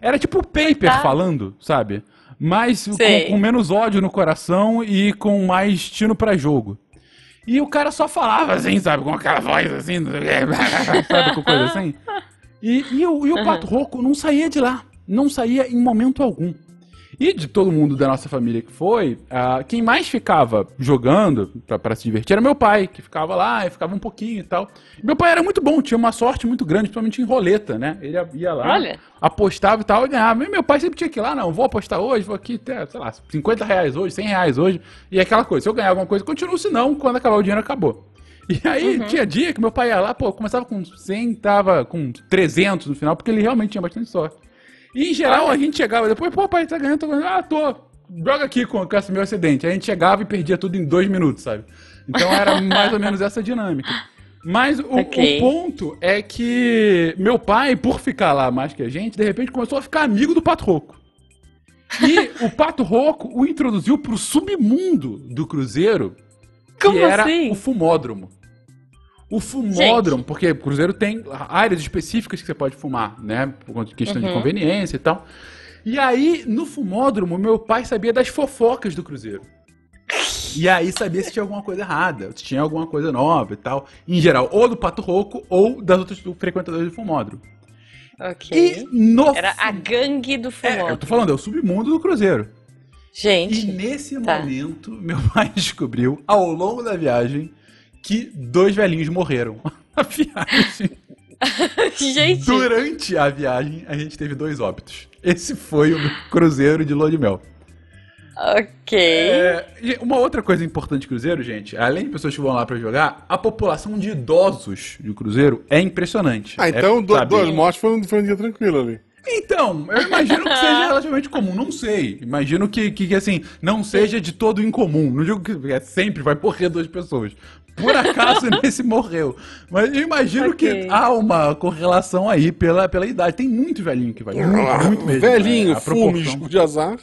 Era tipo o Paper Tá. falando, sabe? Mas com, com menos ódio no coração e com mais tino pra jogo. E o cara só falava assim, sabe? Com aquela voz assim, sabe? Com coisa assim. E, e o, e o Pato Roco não saía de lá. Não saía em momento algum. E de todo mundo da nossa família que foi, ah, quem mais ficava jogando pra se divertir era meu pai, que ficava lá e ficava um pouquinho e tal. E meu pai era muito bom, tinha uma sorte muito grande, principalmente em roleta, né? Ele ia- lá, Olha. apostava e tal, e ganhava. E meu pai sempre tinha que ir lá, não, vou apostar hoje, vou aqui, até, sei lá, 50 reais hoje, 100 reais hoje. E aquela coisa, se eu ganhar alguma coisa, continuo, se não, quando acabar o dinheiro, acabou. E aí, tinha dia que meu pai ia lá, pô, começava com 100, tava com 300 no final, porque ele realmente tinha bastante sorte. E em geral a gente chegava depois, pô, pai, tá ganhando, tô ganhando. Ah, tô. Joga aqui com, com esse meu acidente. Aí a gente chegava e perdia tudo em dois minutos, sabe? Então era mais ou menos essa dinâmica. Mas o, Ok. o ponto é que meu pai, por ficar lá mais que a gente, de repente começou a ficar amigo do Pato Roco. E o Pato Roco o introduziu pro submundo do Cruzeiro, que Como era assim? o fumódromo. O fumódromo, porque o Cruzeiro tem áreas específicas que você pode fumar, né? Por de questão de Uhum. conveniência e tal. E aí, no fumódromo, meu pai sabia das fofocas do Cruzeiro. E aí sabia se tinha alguma coisa errada, se tinha alguma coisa nova e tal. Em geral, ou do Pato Roco ou das outras frequentadores do fumódromo. Ok. E no Era a gangue do É, fumódromo. eu tô falando, é o submundo do Cruzeiro. E Gente, nesse tá. momento, meu pai descobriu, ao longo da viagem, que dois velhinhos morreram. Na viagem. gente, Durante a viagem, a gente teve dois óbitos. Esse foi o meu cruzeiro de lua de mel. ok. É, uma outra coisa importante de cruzeiro, gente, além de pessoas que vão lá pra jogar, a população de idosos de cruzeiro é impressionante. Ah, então é, sabe? duas mortes foi um, foi um dia tranquilo ali. Então, eu imagino que seja relativamente comum, não sei. Imagino que, que, que, assim, não seja de todo incomum. Não digo que é, sempre vai morrer duas pessoas. Por acaso nesse morreu. Mas eu imagino Ok. que há uma correlação aí pela, pela idade. Tem muito velhinho que vai. Muito, muito mesmo. Velhinho, É, a fume, de azar.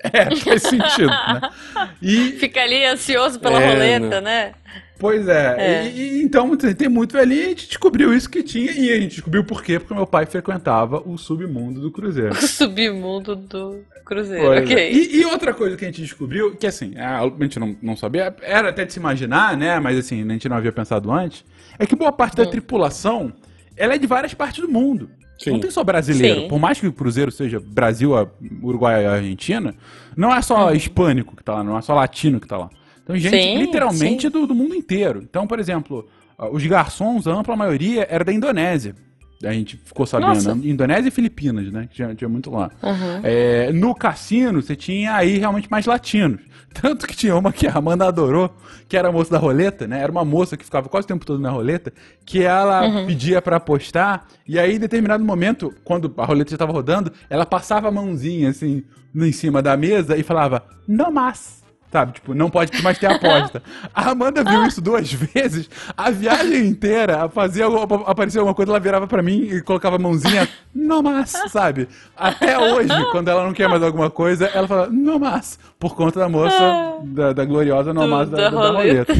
É, faz sentido, né? E, Fica ali ansioso pela É, roleta, né? Pois é, É. E, e então tem muito velhinho e a gente descobriu isso que tinha. E a gente descobriu por quê? Porque meu pai frequentava o submundo do Cruzeiro. O submundo do Cruzeiro, Pois é. ok. E, e outra coisa que a gente descobriu, que assim, a gente não, não sabia, era até de se imaginar, né? Mas assim, a gente não havia pensado antes, é que boa parte da Hum. tripulação ela é de várias partes do mundo. Sim. Não tem só brasileiro. Sim. Por mais que o Cruzeiro seja Brasil, Uruguai e Argentina, não é só hispânico que tá lá, não é só latino que tá lá. Então, gente. Sim, literalmente sim. do, do mundo inteiro. Então, por exemplo, os garçons, a ampla maioria, era da Indonésia. A gente ficou sabendo. Nossa. Indonésia e Filipinas, né? Que tinha, tinha muito lá. Uhum. É, no cassino, você tinha aí realmente mais latinos. Tanto que tinha uma que a Amanda adorou, que era a moça da roleta, né? Era uma moça que ficava quase o tempo todo na roleta, que ela Uhum. pedia pra apostar, e aí, em determinado momento, quando a roleta já tava rodando, ela passava a mãozinha, assim, em cima da mesa e falava, não mais. Sabe, tipo, não pode mais ter aposta. A Amanda viu isso duas vezes, a viagem inteira, fazia, aparecia alguma coisa, ela virava pra mim e colocava a mãozinha, não mas, sabe? Até hoje, quando ela não quer mais alguma coisa, ela fala, não mas, por conta da moça, da, da gloriosa não mas da, da da, da roleta.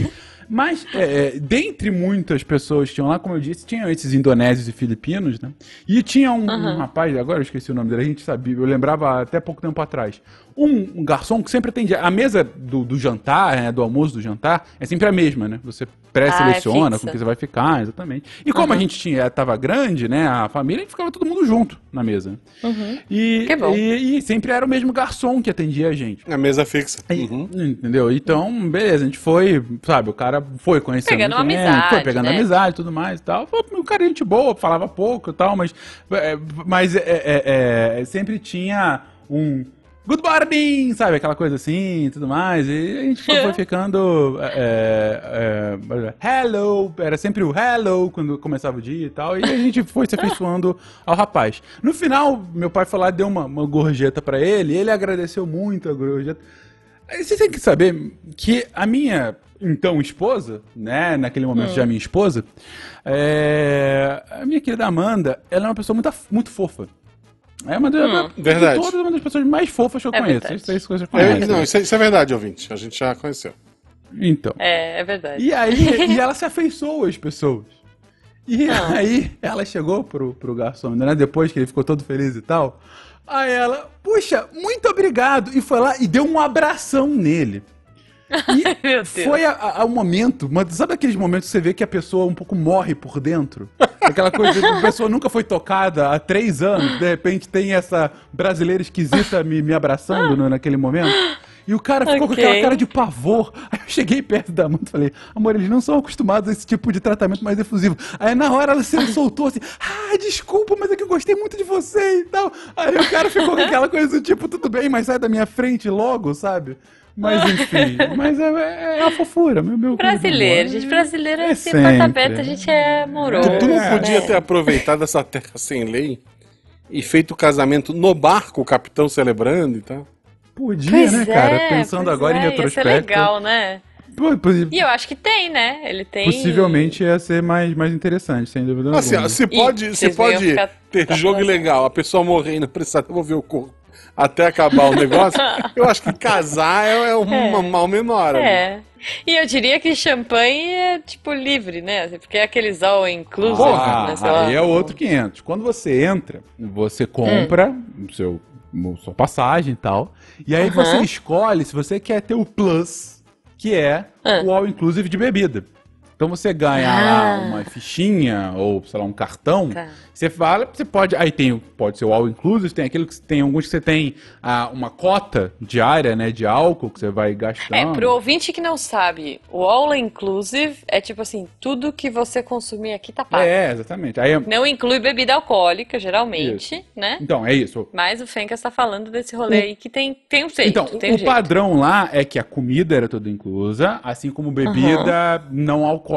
Mas, é, é, dentre muitas pessoas que tinham lá, como eu disse, tinham esses indonésios e filipinos, né? E tinha um, um rapaz, agora eu esqueci o nome dele, a gente sabia, eu lembrava até pouco tempo atrás. Um, um garçom que sempre atendia. A mesa do, do jantar, né, do almoço do jantar, é sempre a mesma, né? Você pré-seleciona Ah, é com que você vai ficar, exatamente. E como a gente tinha, tava grande, né? A família, a gente ficava todo mundo junto na mesa. né? E, Que bom. E, e sempre era o mesmo garçom que atendia a gente. A mesa fixa. Uhum. Entendeu? Então, beleza, a gente foi, sabe, o cara foi conhecendo Pegando gente, amizade, foi pegando né? amizade e tudo mais e tal. Foi um cara gente boa, falava pouco e tal, mas, é, mas é, é, é, sempre tinha um good morning, sabe, aquela coisa assim e tudo mais. E a gente foi, foi ficando é, é, hello, era sempre o hello quando começava o dia e tal, e a gente foi se afeiçoando ao rapaz. No final, meu pai foi lá, deu uma, uma gorjeta pra ele, e ele agradeceu muito a gorjeta. Você tem que saber que a minha então esposa, né, naquele momento já minha esposa, é, a minha querida Amanda, ela é uma pessoa muito, muito fofa. É uma das, Hum. de Verdade. todas uma das pessoas mais fofas que eu É conheço. Isso, é isso que você É, conhece. não, isso é, isso é verdade, ouvinte. A gente já conheceu. Então. É, é verdade. E aí, e ela se afeiçoou às pessoas. E Ah. aí, ela chegou pro, pro garçom, né? Depois que ele ficou todo feliz e tal. Aí ela, puxa, muito obrigado. E foi lá e deu um abração nele. E foi a- a- ao momento, mas sabe aqueles momentos que você vê que a pessoa um pouco morre por dentro? Aquela coisa de a pessoa nunca foi tocada há três anos, de repente tem essa brasileira esquisita me, me abraçando no- naquele momento. E o cara ficou com Ok. aquela cara de pavor. Aí eu cheguei perto da Amanda e falei, amor, eles não são acostumados a esse tipo de tratamento mais efusivo. Aí na hora ela se soltou assim, ah, desculpa, mas é que eu gostei muito de você e tal. Aí o cara ficou com aquela coisa do tipo, tudo bem, mas sai da minha frente logo, sabe? Mas enfim, mas é, é a fofura, meu, meu Brasileiro, gente. Brasileiro é É assim, porta sempre. aberta, a gente é amoroso. Tu, tu não É, podia ter aproveitado essa terra sem lei e feito o casamento no barco, o capitão celebrando e tal? Podia, Pois né, é, cara? Pensando agora é, em Ia ser retrospecto. legal, né? E eu acho que tem, né? Ele tem. Possivelmente ia ser mais, mais interessante, sem dúvida Assim, ó, alguma. se pode, se pode ter jogo legal, a pessoa morrer não precisar devolver o corpo até acabar o negócio, eu acho que casar é, é um É. mal menor. ali. É. E eu diria que champanhe é, tipo, livre, né? Porque é aqueles all inclusive, Porra, né? Sei lá. aí é outro 500. Quando você entra, você compra o seu, sua passagem e tal, e aí Uhum. você escolhe se você quer ter o plus, que é Ah. o all inclusive de bebida. Então você ganha Ah. lá uma fichinha ou, sei lá, um cartão. Tá. Você fala, você pode. Aí tem, o- pode ser o all inclusive, tem aquilo que tem alguns que você tem ah, uma cota diária, né, de álcool que você vai gastando. É, pro ouvinte que não sabe, o all inclusive é tipo assim, tudo que você consumir aqui tá pago. É, exatamente. Aí, Não inclui bebida alcoólica, geralmente, né? então, é isso. Mas o Fencas tá falando desse rolê aí que tem, tem um jeito, Então, tem um o jeito. padrão lá é que a comida era toda inclusa, assim como bebida não alcoólica,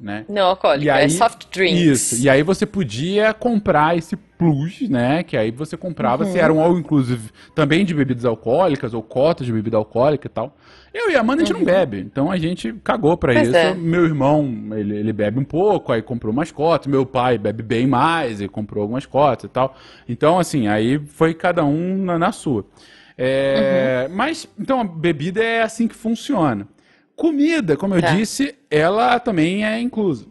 né? Não alcoólico, E é aí- soft drinks. Isso. E aí você podia comprar esse plus, né? Que aí você comprava Uhum. se era um all inclusive também de bebidas alcoólicas ou cotas de bebida alcoólica e tal. Eu e a Amanda a gente não bebe, então a gente cagou pra Uhum. Pois isso. é. Meu irmão, ele, ele bebe um pouco, aí comprou umas cotas. Meu pai bebe bem mais e comprou algumas cotas e tal. Então, assim, aí foi cada um na, na sua. É, Mas, então, a bebida é assim que funciona. Comida, como eu Tá. disse, ela também é inclusa.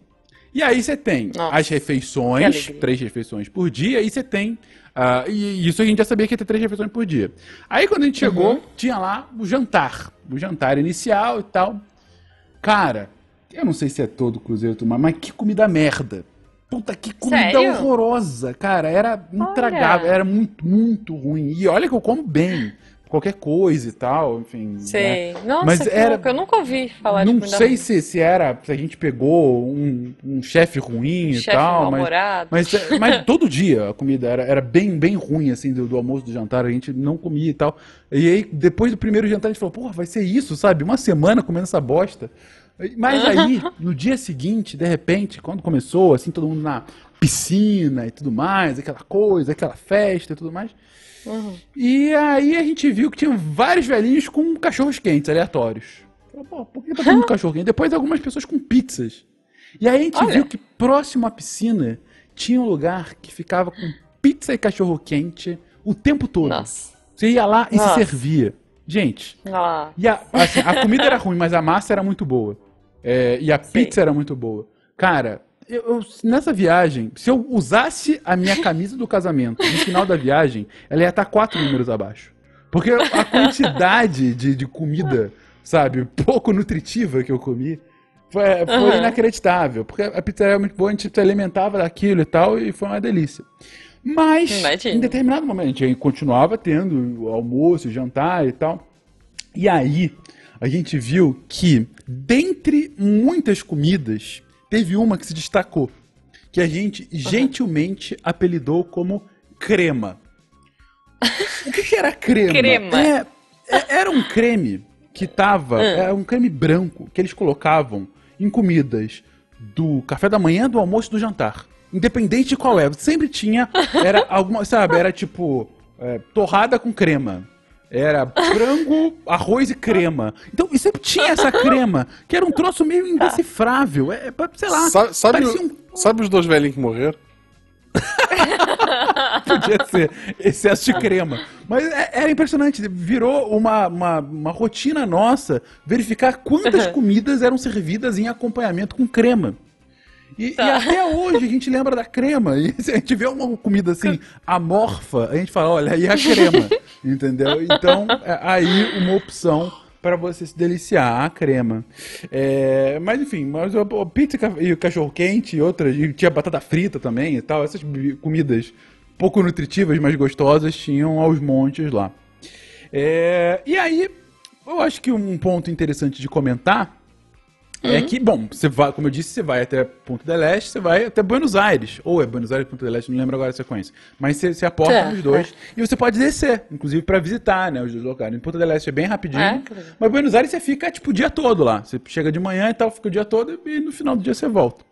E aí você tem Nossa, as refeições, três refeições por dia, e você tem. ah, e isso a gente já sabia que ia ter três refeições por dia. Aí quando a gente chegou, Uhum. tinha lá o jantar. O jantar inicial e tal. Cara, eu não sei se é todo cruzeiro tomar, mas que comida merda. Puta, que comida Sério? horrorosa, cara. Era intragável, Olha. era muito, muito ruim. E olha que eu como bem. Qualquer coisa e tal, enfim. né? Sei. Nossa, Mas que era- louco. Eu nunca ouvi falar de Não sei se, se era, se a gente pegou um, um chefe ruim e Chefe tal, mas, mas, é, mas todo dia a comida era, era bem, bem ruim, assim, do, do almoço, do jantar, a gente não comia e tal. E aí, depois do primeiro jantar, a gente falou, porra, vai ser isso, sabe? Uma semana comendo essa bosta. Mas aí, no dia seguinte, de repente, quando começou, assim, todo mundo na piscina e tudo mais, aquela coisa, aquela festa e tudo mais. Uhum. E aí a gente viu que tinham vários velhinhos com cachorros quentes aleatórios. Pô, por que tá cachorro quente? Depois algumas pessoas com pizzas. E aí a gente Olha. viu que próximo à piscina tinha um lugar que ficava com pizza e cachorro quente o tempo todo. Nossa. Você ia lá e Nossa. se servia. Gente, Ah, e a, assim, a comida era ruim, mas a massa era muito boa. É, e a Sei. pizza era muito boa. Cara, eu- nessa viagem, se eu usasse a minha camisa do casamento no final da viagem, ela ia estar quatro números abaixo. Porque a quantidade de, de comida, sabe, pouco nutritiva que eu comi, foi, foi Aham. inacreditável. Porque a pizza era muito boa, a gente se alimentava daquilo e tal, e foi uma delícia. Mas, Imagino. em determinado momento, a gente continuava tendo o almoço, jantar e tal. E aí, a gente viu que, dentre muitas comidas, teve uma que se destacou. Que a gente gentilmente apelidou como crema. O que, que era crema? Crema. É, é- era um creme que tava. Ah. Era um creme branco que eles colocavam em comidas do café da manhã, do almoço e do jantar. Independente de qual é. Sempre tinha. Era alguma. Sabe? Era tipo. é, torrada com crema. Era frango, arroz e crema. Então, e sempre tinha essa crema, que era um troço meio indecifrável. É, é, sei lá. Sa- sabe, parecia o- um sabe os dois velhinhos que morreram? Podia ser excesso de crema. Mas é- era impressionante. Virou uma, uma, uma rotina nossa verificar quantas comidas eram servidas em acompanhamento com crema. E, Tá. e até hoje a gente lembra da crema. E se a gente vê uma comida assim, amorfa, a gente fala, olha, aí é a crema. entendeu? Então, é aí uma opção para você se deliciar, a crema. É, mas enfim, mas a, pizza e o cachorro quente e outras, e tinha batata frita também e tal, essas comidas pouco nutritivas, mas gostosas, tinham aos montes lá. É, e aí, eu acho que um ponto interessante de comentar é que, bom, você vai, como eu disse, você vai até Ponto del Este, você vai até Buenos Aires. Ou é Buenos Aires, Ponto del Este, não lembro agora a sequência. Mas você, você aporta É, nos dois. E você pode descer, inclusive para visitar, né, os dois locais. Em Ponto del Este é bem rapidinho. É, mas Buenos Aires você fica, tipo, o dia todo lá. Você chega de manhã e tal, fica o dia todo e no final do dia você volta.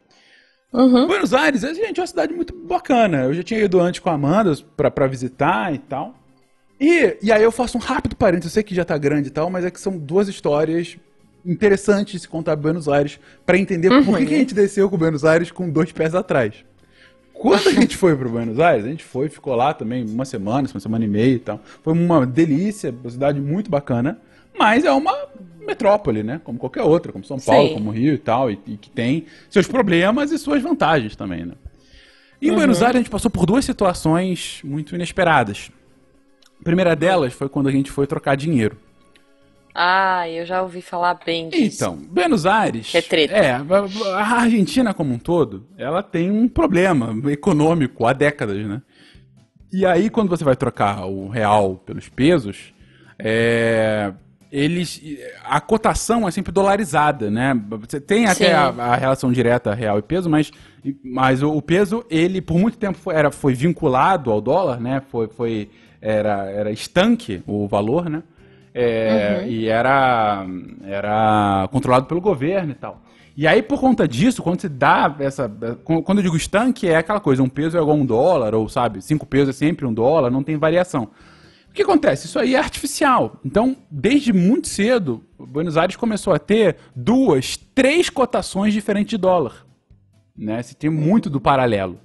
Uhum. Buenos Aires, é, gente, é uma cidade muito bacana. Eu já tinha ido antes com a Amanda pra, pra visitar e tal. E, e aí eu faço um rápido parênteses, eu sei que já tá grande e tal, mas é que são duas histórias interessantes de se contar Buenos Aires pra entender por que, que a gente desceu com Buenos Aires com dois pés atrás. Quando a gente foi pro Buenos Aires, a gente foi, ficou lá também uma semana, uma semana e meia e tal. Foi uma delícia, uma cidade muito bacana, mas é uma metrópole, né? Como qualquer outra, como São Paulo, Sim. como Rio e tal, e, e que tem seus problemas e suas vantagens também, né? Em Buenos Aires a gente passou por duas situações muito inesperadas. A primeira delas foi quando a gente foi trocar dinheiro. Ah, eu já ouvi falar bem disso. Então, Buenos Aires. Que é treta. É, a Argentina como um todo, ela tem um problema econômico há décadas, né? E aí, quando você vai trocar o real pelos pesos, é, eles. A cotação é sempre dolarizada, né? Você tem até a, a relação direta real e peso, mas, mas o, o peso, ele por muito tempo foi, era, foi vinculado ao dólar, né? Foi, foi, era, era estanque o valor, né? É, E era, era controlado pelo governo e tal. E aí, por conta disso, quando você dá essa. Quando eu digo estanque, é aquela coisa: um peso é igual a um dólar, ou sabe, cinco pesos é sempre um dólar, não tem variação. O que acontece? Isso aí é artificial. Então, desde muito cedo, Buenos Aires começou a ter duas, três cotações diferentes de dólar. Né? Se tem muito do paralelo.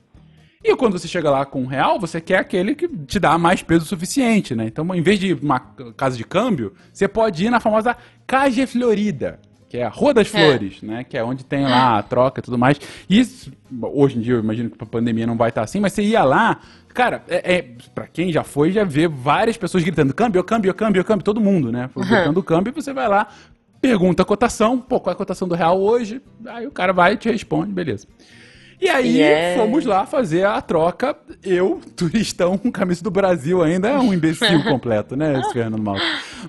E quando você chega lá com um real, você quer aquele que te dá mais peso suficiente, né? Então, em vez de uma casa de câmbio, você pode ir na famosa Cage Florida, que é a Rua das Flores, é. né? Que é onde tem lá a troca e tudo mais. E isso, hoje em dia, eu imagino que a pandemia não vai estar assim, mas você ia lá, Cara, é, é, pra quem já foi, já vê várias pessoas gritando câmbio, câmbio, câmbio, câmbio, todo mundo, né? Gritando uhum. câmbio, e você vai lá, pergunta a cotação, pô, qual é a cotação do real hoje? Aí o cara vai e te responde, beleza. E aí yeah. fomos lá fazer a troca. Eu, turistão, com camisa do Brasil ainda, é um imbecil completo, né, esse Fernando Mal.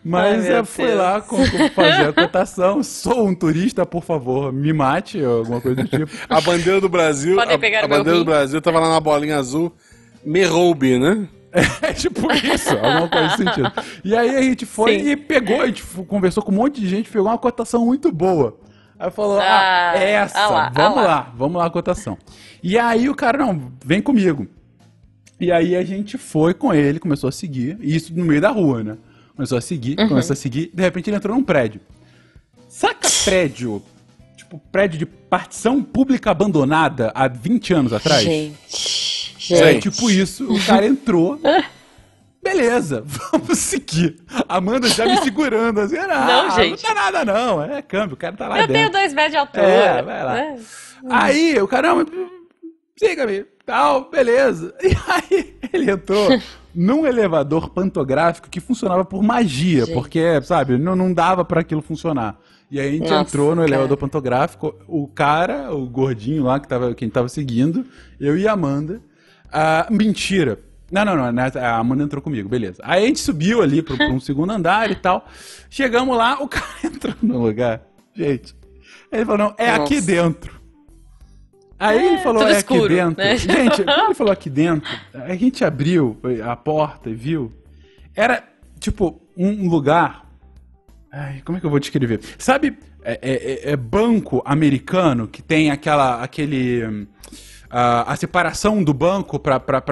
Mas Ai, é, fui lá com, com fazer a cotação. Sou um turista, por favor, me mate, alguma coisa do tipo. A bandeira do Brasil. a, a bandeira do Brasil tava lá na bolinha azul. Me roube, né? É tipo isso, alguma coisa nesse sentido. E aí a gente foi Sim. e pegou, a gente conversou com um monte de gente, pegou uma cotação muito boa. Aí falou, ah, ah essa, ah lá, vamos ah lá. lá, vamos lá a cotação. E aí o cara, não, vem comigo. E aí a gente foi com ele, começou a seguir, e isso no meio da rua, né? Começou a seguir, uhum. começou a seguir, de repente ele entrou num prédio. Saca prédio, tipo, prédio de partição pública abandonada há 20 anos atrás? Gente. Gente. É tipo isso, o cara entrou. Beleza, vamos seguir. Amanda já me segurando assim, ah, não, gente. não dá nada não, é câmbio, o cara tá lá Eu dentro. tenho dois metros de altura. É, vai lá. É. Aí, o cara, siga-me, tal, beleza. E aí, ele entrou num elevador pantográfico que funcionava por magia, gente. porque, sabe, não, não dava para aquilo funcionar. E aí a gente Nossa, entrou no cara. elevador pantográfico, o cara, o gordinho lá que, tava, que a gente tava seguindo, eu e a Amanda. Ah, mentira. Não, não, não. Né, a Amanda entrou comigo, beleza. Aí a gente subiu ali pro, pro um segundo andar e tal. Chegamos lá, o cara entrou no lugar. Gente. Ele falou, não, é Nossa. aqui dentro. Aí é, ele falou, é escuro, aqui dentro. Né? Gente, quando ele falou aqui dentro, a gente abriu a porta e viu. Era, tipo, um lugar. Ai, como é que eu vou descrever? Sabe, é, é, é banco americano que tem aquela, aquele. A, a separação do banco para pra,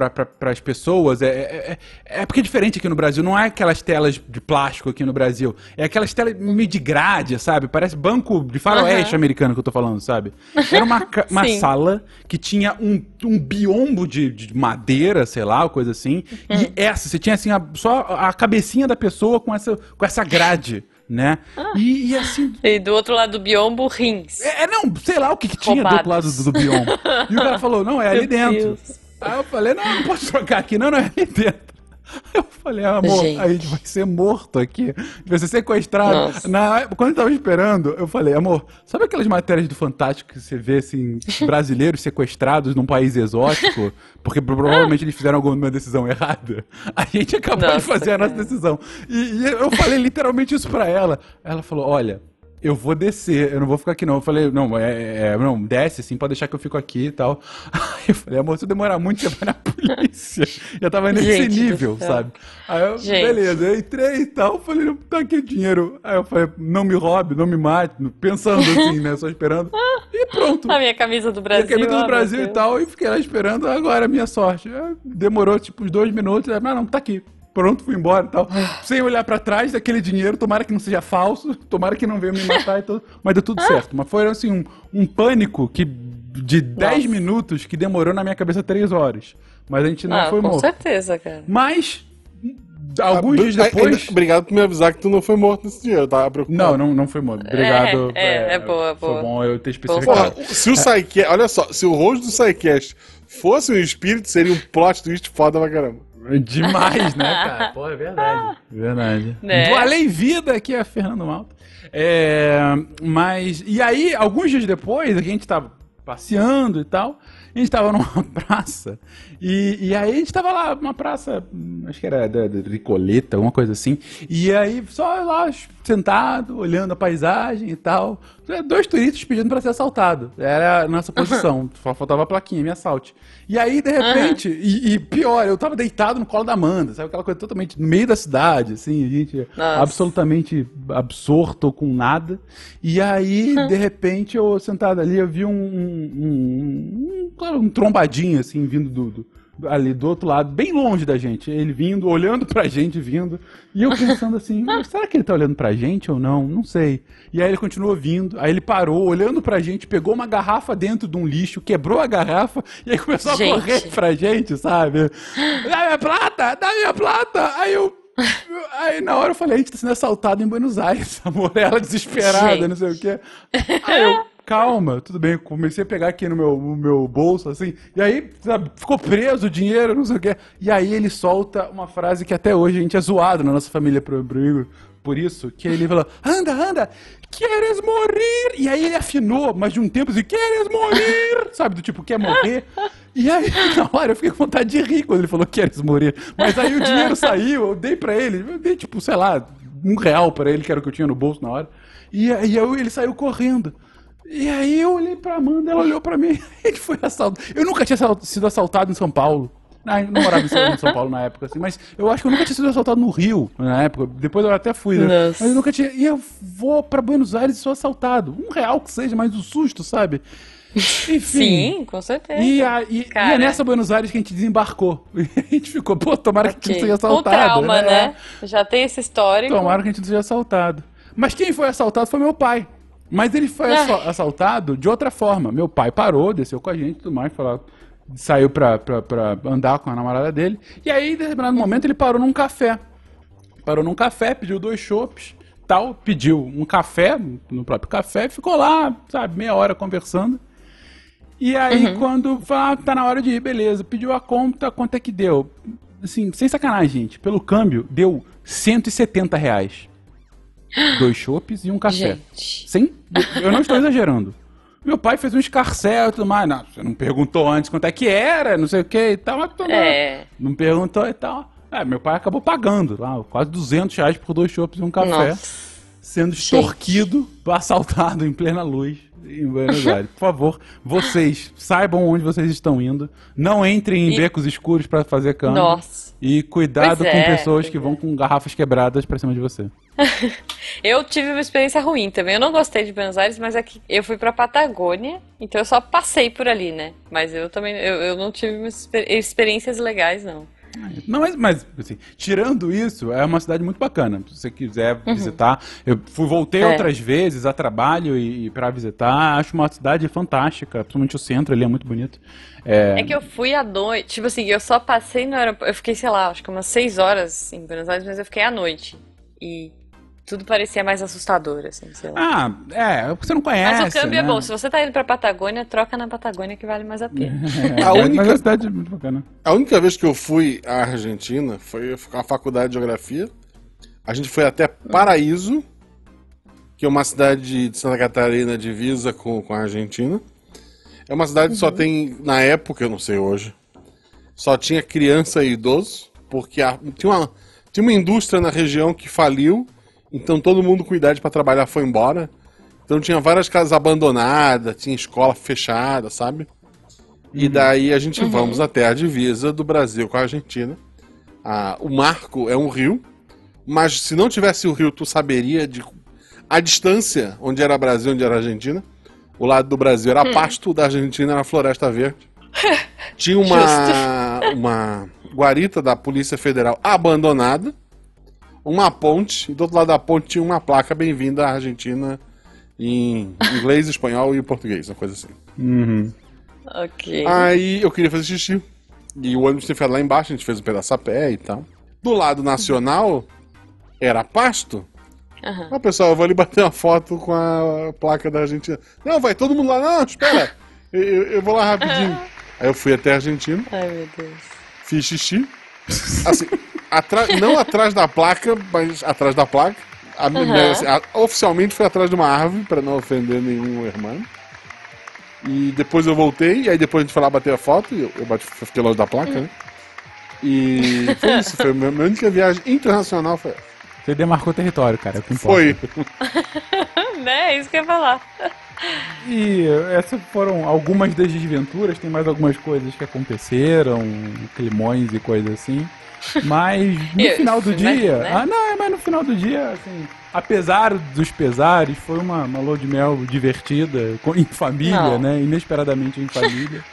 as pessoas é, é, é, é, porque é diferente aqui no Brasil. Não é aquelas telas de plástico aqui no Brasil. É aquelas telas meio de grade, sabe? Parece banco de faroeste uhum. americano que eu tô falando, sabe? Era uma, uma sala que tinha um, um biombo de, de madeira, sei lá, coisa assim. Uhum. E essa, você tinha assim, a, só a cabecinha da pessoa com essa, com essa grade né? Ah. E, e, assim. E do outro lado do biombo, rins. É, é não, sei lá o que, que tinha do outro lado do, do biombo. e o cara falou: não, é ali dentro. Deus. Aí eu falei: não, não posso trocar aqui, não, não é ali dentro. Eu falei, amor, gente. a gente vai ser morto aqui. Vai ser sequestrado. Na, quando eu tava esperando, eu falei, amor, sabe aquelas matérias do Fantástico que você vê, assim, brasileiros sequestrados num país exótico? Porque provavelmente eles fizeram alguma decisão errada. A gente acabou nossa, de fazer a nossa decisão. E, e eu falei literalmente isso pra ela. Ela falou, olha, eu vou descer, eu não vou ficar aqui não. Eu falei, não, é, é, não, desce assim, pode deixar que eu fico aqui e tal. Aí eu falei, amor, se eu demorar muito, você vai na polícia. Já tava nesse Gente nível, sabe? Aí eu, Gente. beleza, eu entrei e tal, falei, não, tá aqui o dinheiro. Aí eu falei, não me roube, não me mate, pensando assim, né, só esperando. E pronto. A minha camisa do Brasil. A camisa do Brasil e tal, e fiquei lá esperando, agora a minha sorte. Demorou tipo uns dois minutos, mas não, tá aqui pronto, fui embora e tal. Sem olhar para trás daquele dinheiro, tomara que não seja falso, tomara que não venha me matar e tudo. Mas deu tudo certo. Mas foi assim, um, um pânico que de 10 minutos que demorou na minha cabeça 3 horas. Mas a gente não ah, foi morto. Com certeza, cara. Mas. Alguns ah, dias depois. Obrigado por me avisar que tu não foi morto nesse dia, eu tava preocupado. Não, não, não foi morto. Obrigado. É, é, é, é boa, boa. Foi bom eu ter especificado. Porra, se o Psycast. Olha só, se o rosto do Psycast fosse um espírito, seria um plot twist foda pra caramba. Demais, né, cara? Pô, é verdade. Verdade. Né? Do Além Vida, aqui é Fernando Malta. É, mas. E aí, alguns dias depois, a gente tava passeando e tal. A gente tava numa praça. E, e aí a gente tava lá, numa praça, acho que era da, da Ricoleta, alguma coisa assim. E aí, só lá, sentado, olhando a paisagem e tal. Dois turistas pedindo para ser assaltado. Era a nossa posição. Só faltava a plaquinha, me assalte. E aí, de repente, uhum. e, e, pior, eu tava deitado no colo da Amanda, sabe? Aquela coisa totalmente no meio da cidade, assim, a gente nossa. absolutamente absorto com nada. E aí, uhum. de repente, eu sentado ali, eu vi um, um, um, um, claro, um trombadinho, assim, vindo do, do ali do outro lado, bem longe da gente. Ele vindo, olhando pra gente, vindo. E eu pensando assim, será que ele tá olhando pra gente ou não? Não sei. E aí ele continuou vindo, aí ele parou, olhando pra gente, pegou uma garrafa dentro de um lixo, quebrou a garrafa e aí começou Gente. a correr pra gente, sabe? Dá minha plata, dá minha plata! Aí eu. Aí na hora eu falei, a gente tá sendo assaltado em Buenos Aires, amor. Ela desesperada, Gente. não sei o quê. Aí eu, calma, tudo bem. Comecei a pegar aqui no meu, no meu bolso, assim. E aí, sabe, ficou preso o dinheiro, não sei o quê. E aí ele solta uma frase que até hoje a gente é zoado na nossa família pro, pro Igor. Por isso, que ele falou, anda, anda, queres morrer? E aí ele afinou, mas de um tempo assim, queres morrer? Sabe, do tipo, quer morrer? E aí, na hora, eu fiquei com vontade de rir quando ele falou, queres morrer? Mas aí o dinheiro saiu, eu dei pra ele, eu dei tipo, sei lá, um real pra ele, que era o que eu tinha no bolso na hora. E aí ele saiu correndo. E aí eu olhei pra Amanda, ela olhou pra mim, ele foi assaltado. Eu nunca tinha sido assaltado em São Paulo. Ah, eu não morava em São- em São Paulo na época, assim, mas eu acho que eu nunca tinha sido assaltado no Rio na época. Depois eu até fui, né? Mas eu nunca tinha. E eu vou pra Buenos Aires e sou assaltado. Um real que seja, mas o susto, sabe? Enfim. Sim, com certeza. E, a, e, e é nessa Buenos Aires que a gente desembarcou. E a gente ficou, pô, tomara que a gente não seja Com assaltado. trauma, né? Já tem esse histórico. Tomara que a gente não seja assaltado. Mas quem foi assaltado foi meu pai. Mas ele foi Ah. assa- assaltado de outra forma. Meu pai parou, desceu com a gente e tudo mais, falou, saiu pra, pra, pra andar com a namorada dele. E aí, em determinado momento, ele parou num café. Parou num café, pediu dois chopps, tal, pediu um café, no próprio café, ficou lá, sabe, meia hora conversando. E aí, quando falou, ah, tá na hora de ir, beleza, pediu a conta, quanto é que deu? Assim, sem sacanagem, gente, pelo câmbio, deu 170 reais. Dois chopps e um café. Gente. Sem, eu não estou exagerando. Meu pai fez um escarcel e tudo mais. Não, você não perguntou antes quanto é que era, não sei o que e tal. Mas tudo É. Não perguntou e tal. É, meu pai acabou pagando lá, quase 200 reais por dois chopps e um café. Nossa. Sendo extorquido, assaltado em plena luz em Buenos Aires. Por favor, vocês saibam onde vocês estão indo. Não entrem em E- becos escuros para fazer cama. Nossa. E cuidado com é, pessoas que é. vão com garrafas quebradas pra cima de você. Eu tive uma experiência ruim também. Eu não gostei de Buenos Aires, mas é que eu fui pra Patagônia, então eu só passei por ali, né? Mas eu também eu, eu não tive experiências legais, não. Não, mas, mas assim, tirando isso, é uma cidade muito bacana. Se você quiser visitar, eu fui, voltei Uhum. É. outras vezes a trabalho e, e para visitar. Acho uma cidade fantástica, principalmente o centro ali é muito bonito. É, É que eu fui à noite, tipo assim, eu só passei no aeroporto. Eu fiquei, sei lá, acho que umas seis horas em Buenos Aires, mas eu fiquei à noite. E tudo parecia mais assustador, assim, sei lá. Ah, é, você não conhece. Mas o câmbio é né? bom. Se você tá indo pra Patagônia, troca na Patagônia que vale mais a pena. É, A única- Mas a cidade é muito bacana. A única vez que eu fui à Argentina foi com a faculdade de geografia. A gente foi até Paraíso, que é uma cidade de Santa Catarina divisa com, com a Argentina. É uma cidade que só tem, na época, eu não sei hoje, só tinha criança e idoso, porque a- tinha, uma, tinha uma indústria na região que faliu, então todo mundo com idade para trabalhar foi embora. Então tinha várias casas abandonadas, tinha escola fechada, sabe? E daí a gente vamos até a divisa do Brasil com a Argentina. Ah, o Marco é um rio, mas se não tivesse o rio, tu saberia de a distância onde era Brasil, onde era Argentina. O lado do Brasil era pasto, da Argentina era floresta verde. Tinha uma, uma guarita da Polícia Federal abandonada, uma ponte, e do outro lado da ponte tinha uma placa bem-vinda à Argentina em inglês, espanhol e português, uma coisa assim. Uhum. Ok. Aí eu queria fazer xixi. E o ônibus tinha ficado lá embaixo, a gente fez um pedaço a pé e tal. Do lado nacional, era pasto. Aham. Ah, pessoal, eu vou ali bater uma foto com a placa da Argentina. Não, vai todo mundo lá. Não, espera. Eu, eu- eu vou lá rapidinho. Aí eu fui até a Argentina, Ai, meu Deus. fiz xixi. Assim, atra- não atrás da placa, mas atrás da placa. A, assim, a- oficialmente foi atrás de uma árvore, para não ofender nenhum irmão. E depois eu voltei, e aí depois a gente foi lá bater a foto, e eu, eu fiquei longe da placa, né? E foi isso, foi a minha, minha única viagem internacional. Foi, Você demarcou território, cara. é o que importa. foi. né? É isso que eu ia falar. E essas foram algumas das desventuras, tem mais algumas coisas que aconteceram, climões e coisas assim. Mas no Eu- final do né, dia. né? Ah, não, mas no final do dia, assim, apesar dos pesares, foi uma, uma lua de mel divertida, com- em família, Não. né? Inesperadamente em família.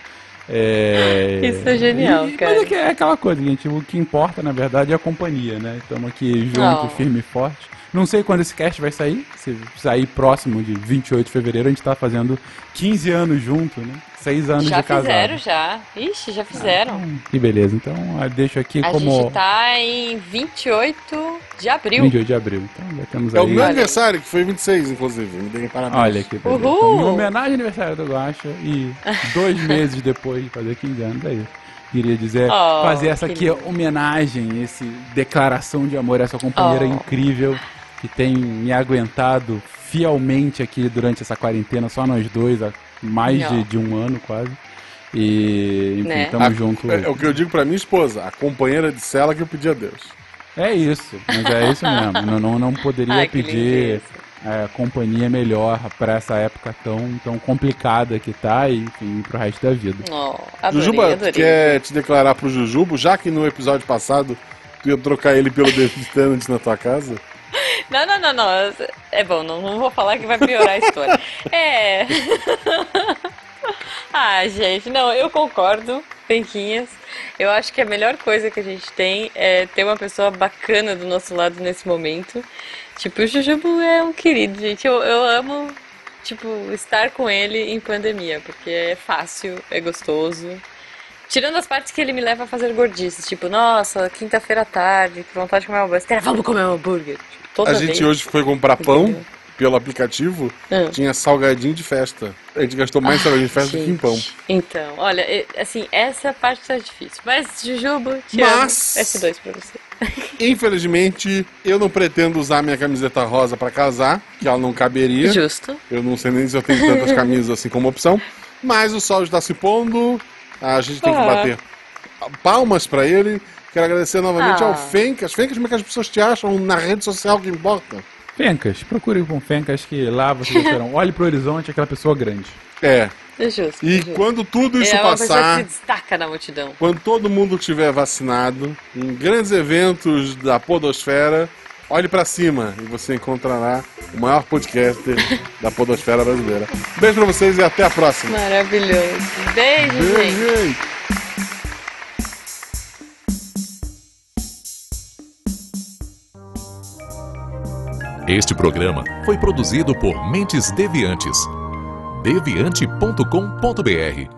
É... Isso é genial, E- cara. Mas é, que é aquela coisa, gente. O que importa, na verdade, é a companhia, né? Estamos aqui junto, Oh. firme e forte. Não sei quando esse cast vai sair. Se sair próximo de 28 de fevereiro, a gente tá fazendo 15 anos junto, né? 6 anos Já de casado. fizeram, já. Ixi, já fizeram. Hum, Que beleza. Então, eu deixo aqui A como gente tá em 28 de abril. 28 de abril. Então, já temos É o aí... meu aniversário, que foi 26, inclusive. Me deem parabéns. Olha que beleza. Uhul! Então, em homenagem ao aniversário do Guaxa e dois meses depois de fazer 15 anos, é isso. Queria dizer, Oh, fazer essa aqui lindo. homenagem, esse declaração de amor a essa companheira Oh. incrível que tem me aguentado fielmente aqui durante essa quarentena, só nós dois, mais de, de um ano quase. E, enfim, Né? tamo A- junto. É, é o que eu digo pra minha esposa, a companheira de cela que eu pedi a Deus. É isso, mas é isso mesmo. não, não, não poderia Ai, pedir é, companhia melhor pra essa época tão, tão complicada que tá e, enfim, pro resto da vida. Oh, adorei, Jujuba, adorei. quer te declarar pro Jujubo, já que no episódio passado tu ia trocar ele pelo David Tennant na tua casa? Não, não, não, não. É bom, não, não vou falar que vai piorar a história. É. ah, gente, não, eu concordo, Penquinhas. Eu acho que a melhor coisa que a gente tem é ter uma pessoa bacana do nosso lado nesse momento. Tipo, o Jujubo é um querido, gente. Eu, eu amo, tipo, estar com ele em pandemia, porque é fácil, é gostoso. Tirando as partes que ele me leva a fazer gordices, tipo, nossa, quinta-feira à tarde, que vontade de comer uma hambúrguer. Vamos comer um hambúrguer. Tipo, toda A vez. gente hoje foi comprar pão pelo aplicativo, Ah. tinha salgadinho de festa. A gente gastou mais salgadinho de festa do que em pão. Gente, Então, olha, assim, essa parte tá difícil. Mas, Jujubo, te Mas- amo. S2 pra você. Infelizmente, eu não pretendo usar minha camiseta rosa pra casar, que ela não caberia. Justo. Eu não sei nem se eu tenho tantas camisas assim como opção. Mas o sol está se pondo, a gente tem que Ah. bater palmas pra ele. Quero agradecer novamente Ah. ao Fencas. Fencas, como é que as pessoas te acham na rede social que importa? Fencas, procure com Fencas que lá vocês verão. Olhe pro horizonte, aquela pessoa grande. É. É justo. E é justo. quando tudo isso é que passar, se destaca na multidão. quando todo mundo tiver vacinado, em grandes eventos da podosfera, olhe pra cima e você encontrará o maior podcaster da podosfera brasileira. Beijo pra vocês e até a próxima. Maravilhoso. Beijo, gente. Beijo. Este programa foi produzido por Mentes Deviantes. deviante.com.br